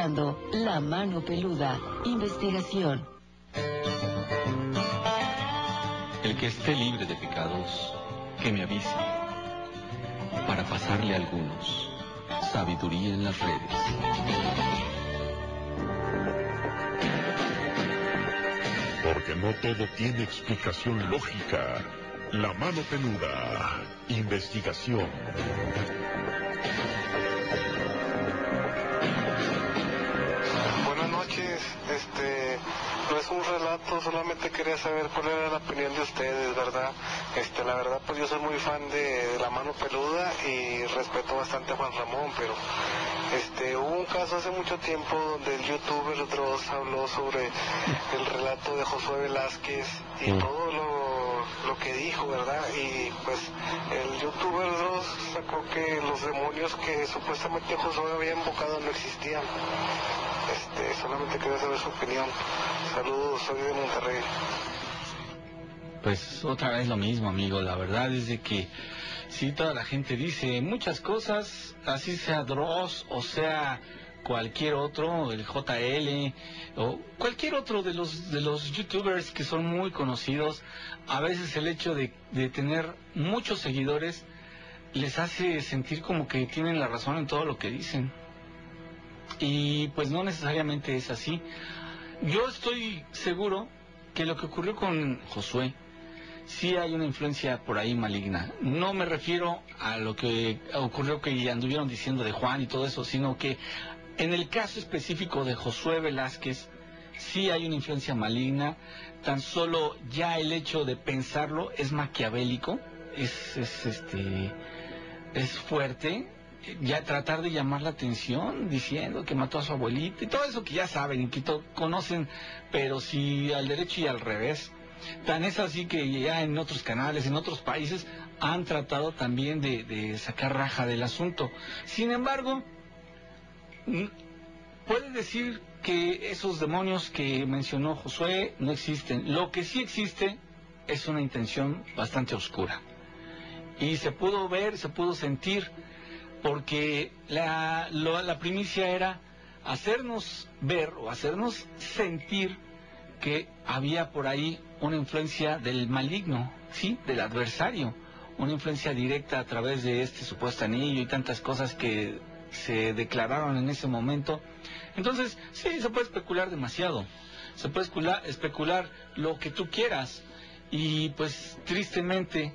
Speaker 9: Escuchando La Mano Peluda, investigación.
Speaker 7: El que esté libre de pecados, que me avise, para pasarle a algunos sabiduría en las redes.
Speaker 2: Porque no todo tiene explicación lógica. La Mano Peluda, investigación.
Speaker 10: Solamente quería saber cuál era la opinión de ustedes, ¿verdad? Este, la verdad, pues yo soy muy fan de, La Mano Peluda y respeto bastante a Juan Ramón, pero este, hubo un caso hace mucho tiempo donde el youtuber Dross habló sobre el relato de Josué Velázquez y todo lo, lo que dijo, ¿verdad? Y pues el youtuber Dross sacó que los demonios que supuestamente Josué había invocado no existían. Este, solamente quería saber su opinión. Saludos, soy de Monterrey.
Speaker 7: Pues otra vez lo mismo, amigo. La verdad es de que sí, toda la gente dice muchas cosas, así sea Dross o sea cualquier otro, el JL o cualquier otro de los de los youtubers que son muy conocidos, a veces el hecho de, de tener muchos seguidores les hace sentir como que tienen la razón en todo lo que dicen. Y pues no necesariamente es así. Yo estoy seguro que lo que ocurrió con Josué, sí hay una influencia por ahí maligna. No me refiero a lo que ocurrió que anduvieron diciendo de Juan y todo eso, sino que en el caso específico de Josué Velázquez, sí hay una influencia maligna. Tan solo ya el hecho de pensarlo es maquiavélico, es, es este, es fuerte. Ya tratar de llamar la atención diciendo que mató a su abuelita y todo eso que ya saben y que conocen, pero si al derecho y al revés. Tan es así que ya en otros canales, en otros países, han tratado también de sacar raja del asunto. Sin embargo, mm, puede decir que esos demonios que mencionó Josué no existen. Lo que sí existe es una intención bastante oscura. Y se pudo ver, se pudo sentir, porque la, la primicia era hacernos ver o hacernos sentir que había por ahí una influencia del maligno, ¿sí? Del adversario, una influencia directa a través de este supuesto anillo y tantas cosas que se declararon en ese momento. Entonces, sí, se puede especular demasiado, se puede especular, lo que tú quieras y pues tristemente,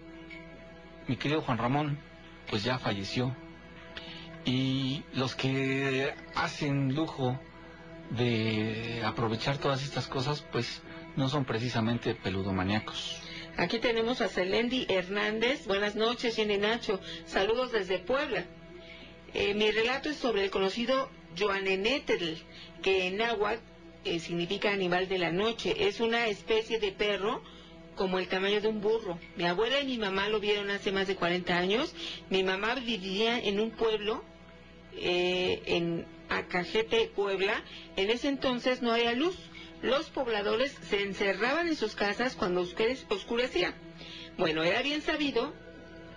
Speaker 7: mi querido Juan Ramón, pues ya falleció. Y los que hacen lujo de aprovechar todas estas cosas, pues no son precisamente peludomaníacos.
Speaker 6: Aquí tenemos a Celendi Hernández. Buenas noches, Jenny Nacho. Saludos desde Puebla. Eh, mi relato es sobre el conocido Joanenetl, que en náhuatl eh, significa animal de la noche. Es una especie de perro como el tamaño de un burro. Mi abuela y mi mamá lo vieron hace más de 40 años. Mi mamá vivía en un pueblo eh, en Acajete, Puebla. En ese entonces no había luz. Los pobladores se encerraban en sus casas cuando oscure- oscurecía. Bueno, era bien sabido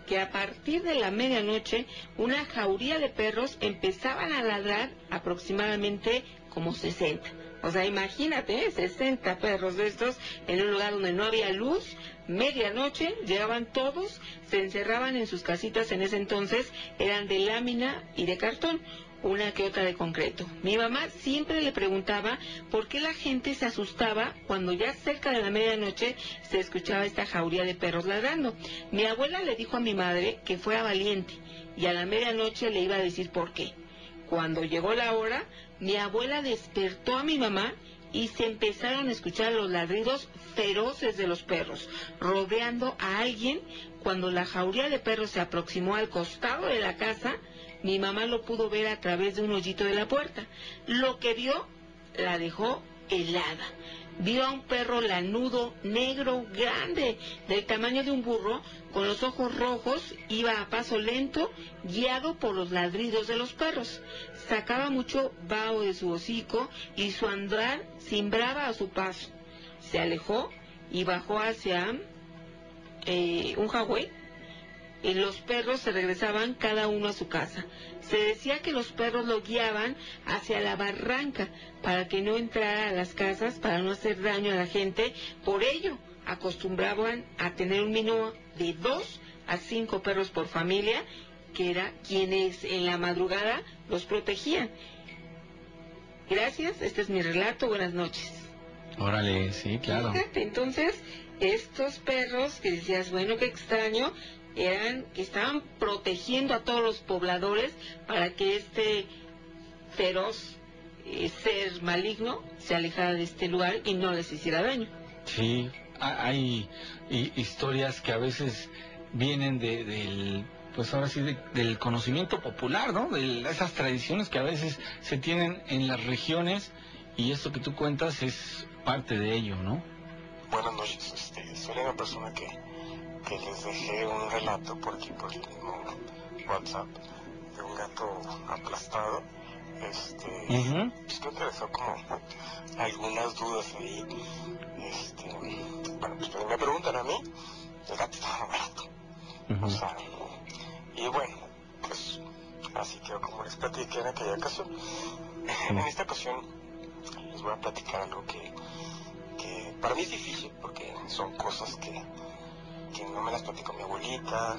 Speaker 6: que a partir de la medianoche una jauría de perros empezaban a ladrar aproximadamente como 60. O sea, imagínate, ¿eh? 60 perros de estos en un lugar donde no había luz, medianoche, llegaban todos, se encerraban en sus casitas en ese entonces, eran de lámina y de cartón, una que otra de concreto. Mi mamá siempre le preguntaba por qué la gente se asustaba cuando ya cerca de la medianoche se escuchaba esta jauría de perros ladrando. Mi abuela le dijo a mi madre que fuera valiente y a la medianoche le iba a decir por qué. Cuando llegó la hora, mi abuela despertó a mi mamá y se empezaron a escuchar los ladridos feroces de los perros, rodeando a alguien. Cuando la jauría de perros se aproximó al costado de la casa, mi mamá lo pudo ver a través de un hoyito de la puerta. Lo que vio la dejó helada. Vio a un perro lanudo, negro, grande, del tamaño de un burro, con los ojos rojos, iba a paso lento, guiado por los ladridos de los perros. Sacaba mucho vaho de su hocico y su andar cimbraba a su paso. Se alejó y bajó hacia eh, un jagüey los perros se regresaban cada uno a su casa. Se decía que los perros lo guiaban hacia la barranca para que no entrara a las casas, para no hacer daño a la gente. Por ello, acostumbraban a tener un mínimo de dos a cinco perros por familia, que era quienes en la madrugada los protegían. Gracias, este es mi relato, buenas noches.
Speaker 7: Órale, sí, claro.
Speaker 6: Fíjate, entonces, estos perros que decías, bueno, qué extraño, eran que estaban protegiendo a todos los pobladores para que este feroz eh, ser maligno se alejara de este lugar y no les hiciera daño.
Speaker 7: Sí, ha- hay hi- historias que a veces vienen de, del, pues ahora sí, de- del conocimiento popular, ¿no? De esas tradiciones que a veces se tienen en las regiones y esto que tú cuentas es parte de ello, ¿no?
Speaker 21: Buenas noches, este, soy una persona que, que les dejé un relato por aquí, por el mismo WhatsApp, de un gato aplastado. Este, pues creo que dejó como algunas dudas ahí. Este, bueno, pues me preguntan a mí, el gato estaba muerto. O sea, y bueno, pues así quedó como les platiqué en aquella ocasión. En esta ocasión les voy a platicar algo que, que para mí es difícil porque son cosas que, que no me las platicó mi abuelita,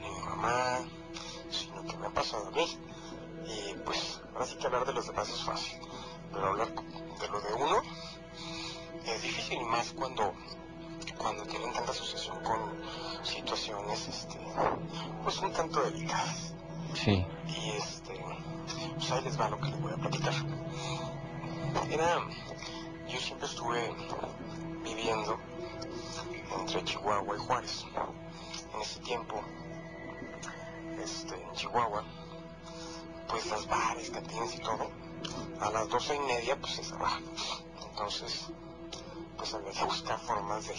Speaker 21: ni mi mamá, sino que me han pasado a mí. Y pues ahora sí que hablar de los demás es fácil, pero hablar de lo de uno es difícil y más cuando cuando tienen tanta asociación con situaciones este pues un tanto delicadas
Speaker 7: Sí.
Speaker 21: y este pues ahí les va lo que les voy a platicar era yo siempre estuve viviendo entre Chihuahua y Juárez en ese tiempo este en Chihuahua pues las bares, cantinas y todo a las doce y media pues se cerraban entonces pues había que buscar formas de,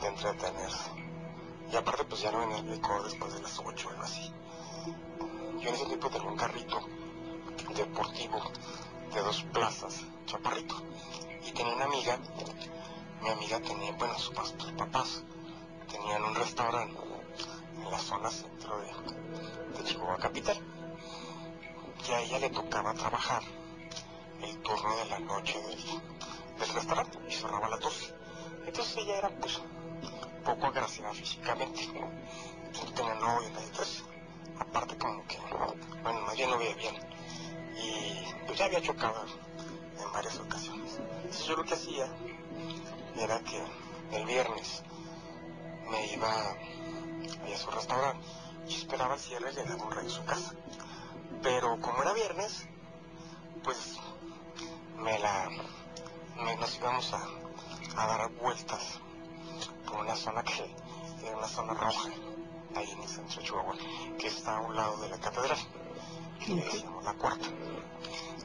Speaker 21: de entretenerse y aparte pues ya no venía el licor después de las ocho o algo así yo en ese tiempo tenía un carrito deportivo de dos plazas, Chaparrito. Y tenía una amiga, mi amiga tenía, bueno, sus papás tenían un restaurante en la zona centro de, de Chihuahua Capital. Y a ella le tocaba trabajar el turno de la noche del, del restaurante y cerraba a las 12. Entonces ella era pues poco agraciada físicamente. No tenía novio. Entonces, aparte como que, bueno, más bien no veía bien. Y pues ya había chocado en varias ocasiones. Entonces yo lo que hacía era que el viernes me iba a su restaurante y esperaba el cierre y le daba un rey a su casa. Pero como era viernes, pues me la me, nos íbamos a, a, dar vueltas por una zona que era una zona roja ahí en el centro de Chihuahua que está a un lado de la catedral que le decíamos la cuarta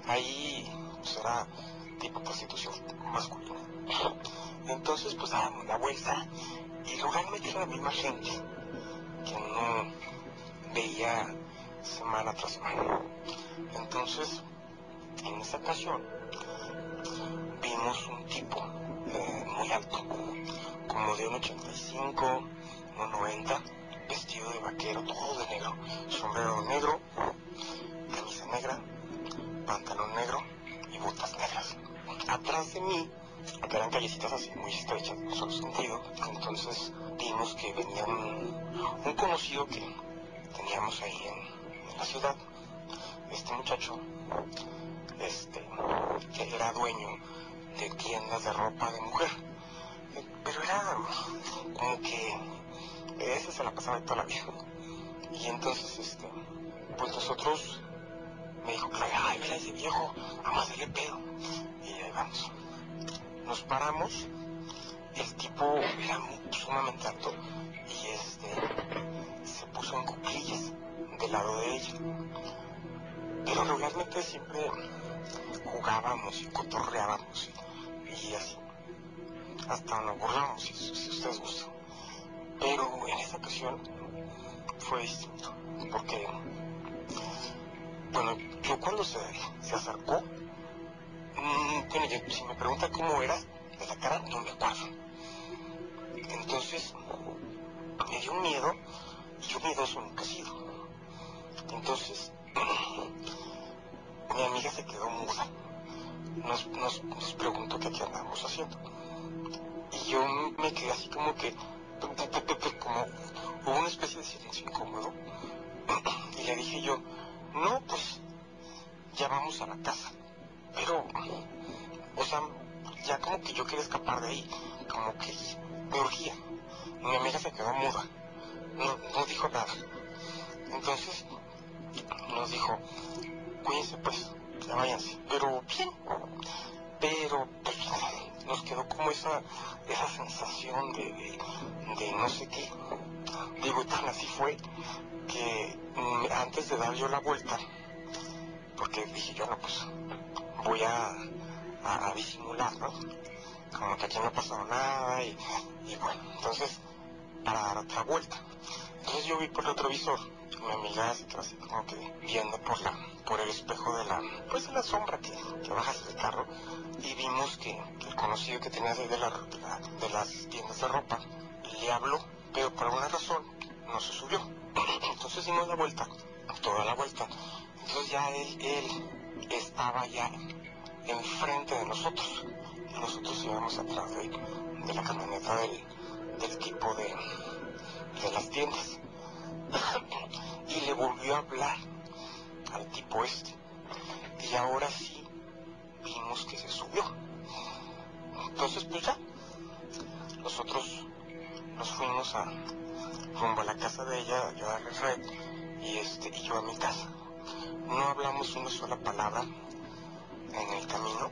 Speaker 21: ahí pues era tipo prostitución masculina. Entonces pues dábamos la vuelta y realmente era la misma gente que no veía semana tras semana. Entonces en esa ocasión vimos un tipo eh, muy alto, como de un 85, un 90, vestido de vaquero, todo de negro, sombrero negro, camisa negra, pantalón negro y botas negras. Atrás de mí, eran callecitas así muy estrechas, solo sentido, entonces vimos que venía un, conocido que teníamos ahí en, en la ciudad. Este muchacho este, que era dueño de tiendas de ropa de mujer. Pero era como que ese se la pasaba toda la vida. Y entonces, este, pues nosotros me dijo, ay, mira ese viejo, vamos a hacerle pedo. Y ahí vamos. Nos paramos, el tipo era sumamente alto y este se puso en cuclillas del lado de ella. Pero regularmente siempre jugábamos y cotorreábamos y, así. Hasta nos burlamos, si, si ustedes gustan. Pero en esta ocasión fue distinto, porque, bueno, yo cuando se, se acercó, mmm, bueno, si me pregunta cómo era de la cara, no me acuerdo. Entonces, me dio miedo, y yo miedoso nunca he sido. Entonces, mi amiga se quedó muda. Nos, nos, preguntó qué aquí andábamos haciendo. Y yo me quedé así como que, como hubo una especie de silencio incómodo. Y le dije yo, no, pues ya vamos a la casa. Pero, o sea, ya como que yo quería escapar de ahí, como que me urgía. Mi amiga se quedó muda, no, no dijo nada. Entonces nos dijo, cuídense pues, ya váyanse. Pero bien, pero pues, nos quedó como esa, esa sensación de, de, de no sé qué. Digo, tan así fue que mm, antes de dar yo la vuelta, porque dije yo, no, pues voy a, a, disimular, ¿no? Como que aquí no ha pasado nada y, y bueno, entonces para dar otra vuelta. Entonces yo vi por el retrovisor, mi amiga se quedó así como que viendo por la, por el espejo de la, pues de la sombra que, bajas del carro y vimos que el conocido que tenía de, la, de las tiendas de ropa le habló, pero por alguna razón no se subió. Entonces dimos la vuelta, toda la vuelta. Entonces ya él, él estaba ya enfrente de nosotros. Nosotros íbamos atrás de, de la camioneta del, del tipo de, de las tiendas. y le volvió a hablar al tipo este. Y ahora sí vimos que se subió. Entonces pues ya, nosotros nos fuimos a rumbo a la casa de ella, yo a la red y este y yo a mi casa. No hablamos una sola palabra en el camino,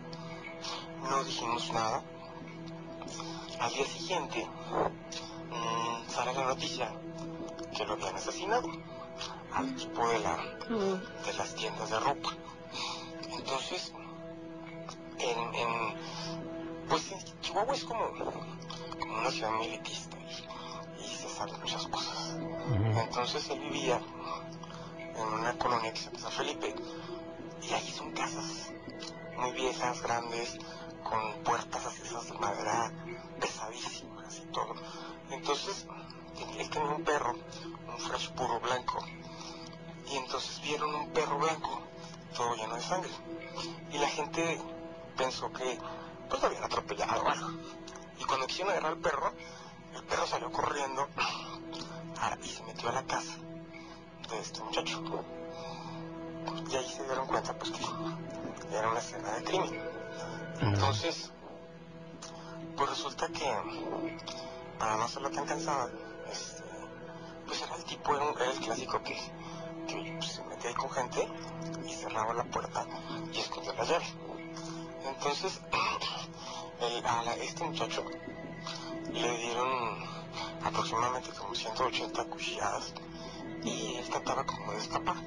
Speaker 21: no dijimos nada. Al día siguiente mmm, sale la noticia que lo habían asesinado al tipo de, la, de las tiendas de ropa. Entonces, en, en, pues en Chihuahua es como, como una ciudad militista muchas cosas. Entonces él vivía en una colonia que se llama Felipe y ahí son casas muy viejas, grandes, con puertas así esas de madera pesadísimas y todo. Entonces, él tenía un perro, un fresh puro blanco, y entonces vieron un perro blanco, todo lleno de sangre. Y la gente pensó que pues lo habían atropellado. Y cuando quisieron agarrar al perro, el perro salió corriendo y se metió a la casa de este muchacho. Y ahí se dieron cuenta pues que era una escena de crimen. Entonces, pues resulta que para no hacerlo tan cansada, este, pues era el tipo, era, era el clásico que, que pues, se metía ahí con gente y cerraba la puerta y escondía la llave. Entonces, el- a la- este muchacho le dieron aproximadamente como 180 cuchilladas y él trataba como de escapar,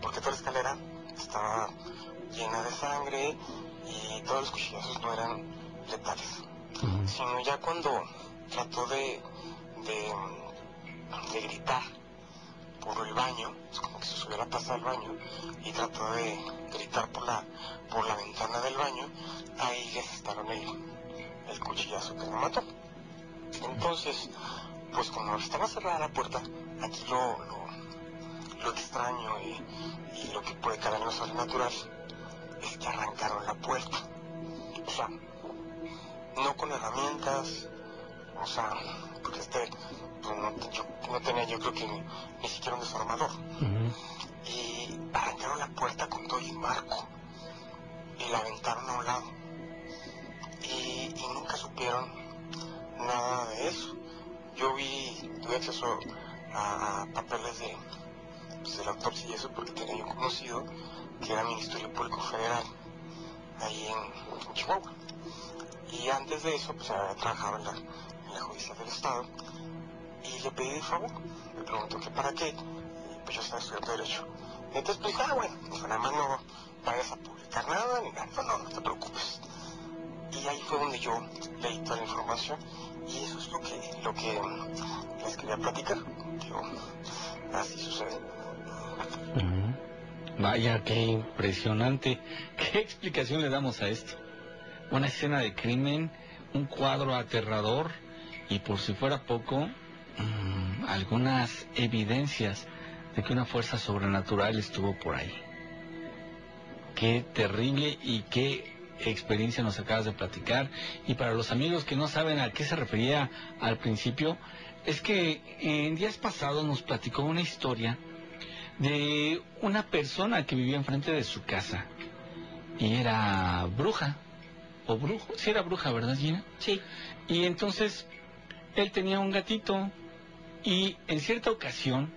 Speaker 21: porque toda la escalera estaba llena de sangre y todos los cuchillazos no eran letales, sino ya cuando trató de, de, de gritar por el baño, es como que se subió la taza del baño y trató de gritar por la, por la ventana del baño, ahí le asestaron el, el cuchillazo que lo mató. Entonces, pues como estaba cerrada la puerta, aquí lo, lo, lo extraño y, y lo que puede caer sobrenatural es que arrancaron la puerta. O sea, no con herramientas, o sea, porque este pues, no, yo, no tenía yo creo que ni, ni siquiera un desarmador. Y arrancaron la puerta con todo y marco y la aventaron a un lado. Y, nunca supieron nada de eso. Yo vi, tuve acceso a, papeles de, pues, de la autopsia y eso porque tenía yo conocido que era Ministerio Público Federal ahí en, Chihuahua. Y antes de eso, pues había trabajado en la, en la Judicial del Estado y le pedí de favor, le preguntó que para qué, y pues yo estaba estudiando Derecho. Entonces pues ah, bueno, dijo, nada más no vayas a publicar nada, ni nada, no, no, no te preocupes. Y ahí fue donde yo leí toda la información y eso es lo que, lo que les quería platicar. Digo, así sucede.
Speaker 7: Vaya, qué impresionante. ¿Qué explicación le damos a esto? Una escena de crimen, un cuadro aterrador y por si fuera poco, mm, algunas evidencias de que una fuerza sobrenatural estuvo por ahí. Qué terrible y qué experiencia nos acabas de platicar. Y para los amigos que no saben a qué se refería al principio, es que en días pasados nos platicó una historia de una persona que vivía enfrente de su casa y era bruja o brujo, sí era bruja, ¿verdad, Gina?
Speaker 6: Sí.
Speaker 7: Y entonces él tenía un gatito y en cierta ocasión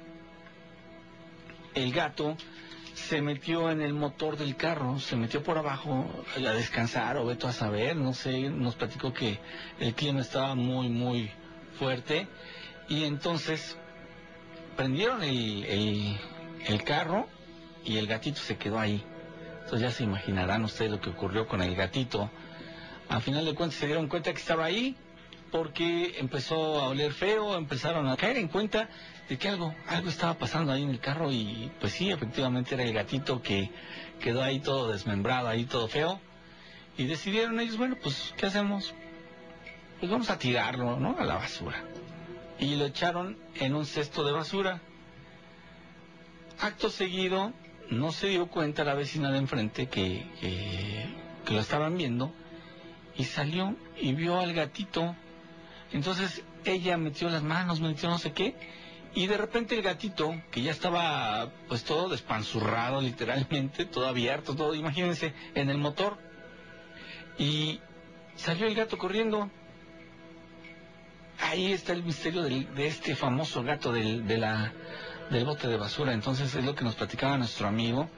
Speaker 7: el gato se metió en el motor del carro, se metió por abajo a descansar o a saber, no sé, nos platicó que el clima estaba muy, muy fuerte y entonces prendieron el, el, el carro y el gatito se quedó ahí. Entonces ya se imaginarán ustedes lo que ocurrió con el gatito. Al final de cuentas se dieron cuenta que estaba ahí porque empezó a oler feo, empezaron a caer en cuenta de que algo, algo estaba pasando ahí en el carro y pues sí, efectivamente era el gatito que quedó ahí todo desmembrado, ahí todo feo. Y decidieron ellos, bueno, pues, ¿qué hacemos? Pues vamos a tirarlo, ¿no? A la basura. Y lo echaron en un cesto de basura. Acto seguido, no se dio cuenta la vecina de enfrente que, que, que lo estaban viendo y salió y vio al gatito. Entonces ella metió las manos, metió no sé qué, y de repente el gatito, que ya estaba pues todo despanzurrado literalmente, todo abierto, todo, imagínense, en el motor, y salió el gato corriendo. Ahí está el misterio del- de este famoso gato del, de la, del bote de basura. Entonces es lo que nos platicaba nuestro amigo.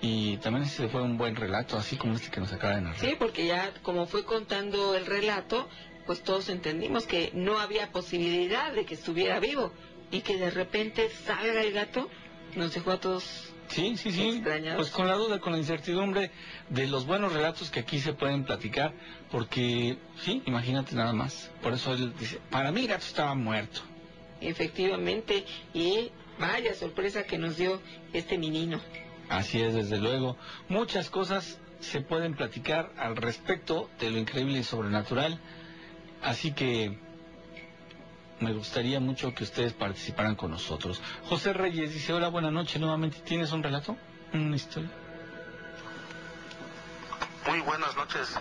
Speaker 7: Y también ese fue un buen relato, así como este que nos acaba de narrar.
Speaker 6: Sí, porque ya como fue contando el relato, pues todos entendimos que no había posibilidad de que estuviera vivo y que de repente salga el gato, nos dejó a todos
Speaker 7: Sí, sí, sí. Pues con la duda, con la incertidumbre de los buenos relatos que aquí se pueden platicar, porque sí, imagínate nada más. Por eso él dice, para mí el gato estaba muerto.
Speaker 6: efectivamente y vaya sorpresa que nos dio este menino.
Speaker 7: Así es, desde luego. Muchas cosas se pueden platicar al respecto de lo increíble y sobrenatural. Así que me gustaría mucho que ustedes participaran con nosotros. José Reyes dice, hola, buenas noches, nuevamente, ¿tienes un relato? ¿Una historia?
Speaker 22: Muy buenas noches,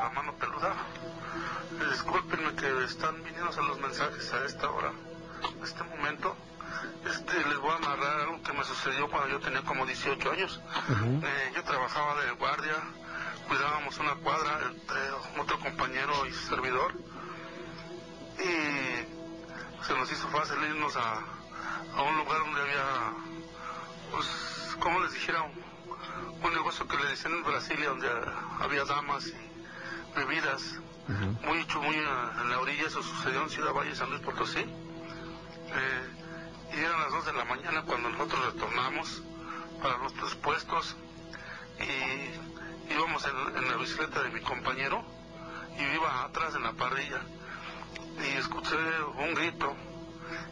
Speaker 22: la mano peluda. Disculpenme que están viniendo a los mensajes a esta hora, a este momento. Este, les voy a narrar algo que me sucedió cuando yo tenía como 18 años. Eh, yo trabajaba de guardia, cuidábamos una cuadra entre otro compañero y servidor. Y se nos hizo fácil irnos a, a un lugar donde había, pues, como les dijera, un, un negocio que le decían en Brasilia, donde había damas y bebidas. Muy, muy en la orilla, eso sucedió en Ciudad Valle, San Luis Potosí. Eh, y eran las 2 de la mañana cuando nosotros retornamos para nuestros puestos y íbamos en, en la bicicleta de mi compañero y iba atrás en la parrilla y escuché un grito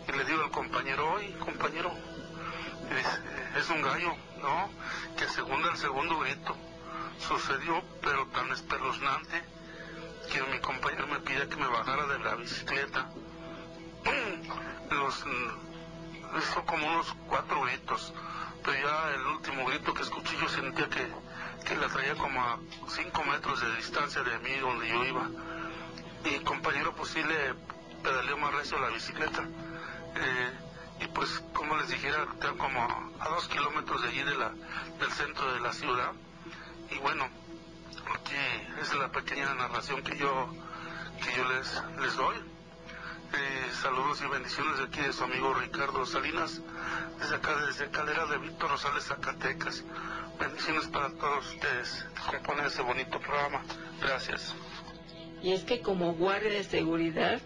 Speaker 22: y le digo al compañero, oye compañero, es un gallo, ¿no? Que según el segundo grito sucedió, pero tan espeluznante que mi compañero me pide que me bajara de la bicicleta. Los, hizo como unos cuatro gritos, pero ya el último grito que escuché yo sentía que, que la traía como a cinco metros de distancia de mí donde yo iba. Y compañero pues sí le pedaleó más recio la bicicleta. Eh, y pues como les dijera, está como a dos kilómetros de allí de la, del centro de la ciudad. Y bueno, aquí es la pequeña narración que yo, que yo les, les doy. Eh, saludos y bendiciones de aquí de su amigo Ricardo Salinas, desde acá, desde Calera de Víctor Rosales, Zacatecas. Bendiciones para todos ustedes que componen ese bonito programa. Gracias.
Speaker 6: Y es que como guardia de seguridad,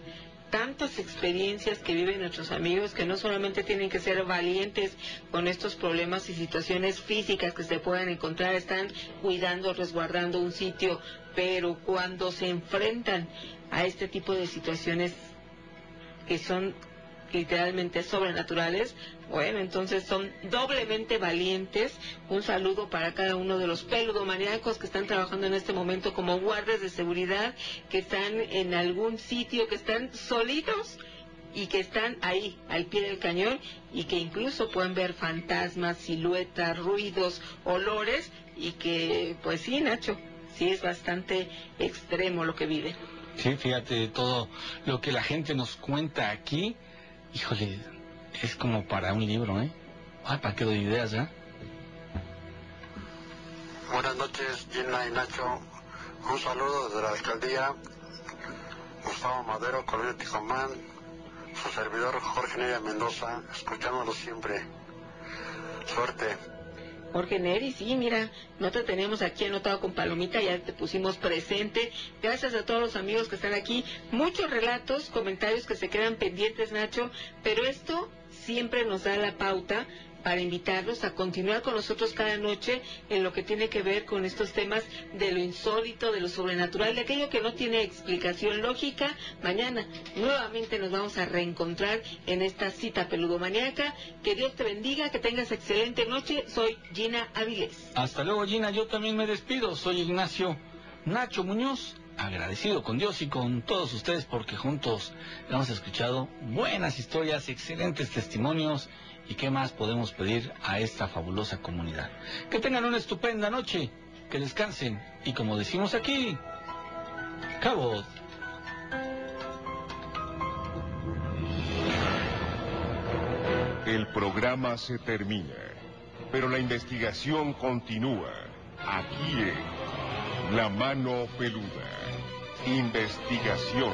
Speaker 6: tantas experiencias que viven nuestros amigos que no solamente tienen que ser valientes con estos problemas y situaciones físicas que se puedan encontrar, están cuidando, resguardando un sitio, pero cuando se enfrentan a este tipo de situaciones que son literalmente sobrenaturales, bueno, entonces son doblemente valientes. Un saludo para cada uno de los peludomaníacos que están trabajando en este momento como guardias de seguridad, que están en algún sitio, que están solitos y que están ahí, al pie del cañón, y que incluso pueden ver fantasmas, siluetas, ruidos, olores, y que, pues sí, Nacho, sí es bastante extremo lo que vive.
Speaker 7: Sí, fíjate, todo lo que la gente nos cuenta aquí, híjole, es como para un libro, ¿eh? Ay, ¿para qué doy ideas, eh?
Speaker 23: Buenas noches, Gina y Nacho. Un saludo desde la alcaldía. Gustavo Madero, Colonia Tijomán. Su servidor Jorge Neria Mendoza, escuchándolo siempre. Suerte.
Speaker 6: Jorge Neri, sí, mira, no te tenemos aquí anotado con palomita, ya te pusimos presente. Gracias a todos los amigos que están aquí. Muchos relatos, comentarios que se quedan pendientes, Nacho, pero esto siempre nos da la pauta para invitarlos a continuar con nosotros cada noche en lo que tiene que ver con estos temas de lo insólito, de lo sobrenatural, de aquello que no tiene explicación lógica. Mañana nuevamente nos vamos a reencontrar en esta cita peludomaniaca. Que Dios te bendiga, que tengas excelente noche. Soy Gina Avilés.
Speaker 7: Hasta luego, Gina. Yo también me despido. Soy Ignacio Nacho Muñoz agradecido con Dios y con todos ustedes porque juntos hemos escuchado buenas historias, excelentes testimonios y qué más podemos pedir a esta fabulosa comunidad. Que tengan una estupenda noche, que descansen y como decimos aquí, cabo.
Speaker 2: El programa se termina, pero la investigación continúa aquí en La Mano Peluda. Investigación.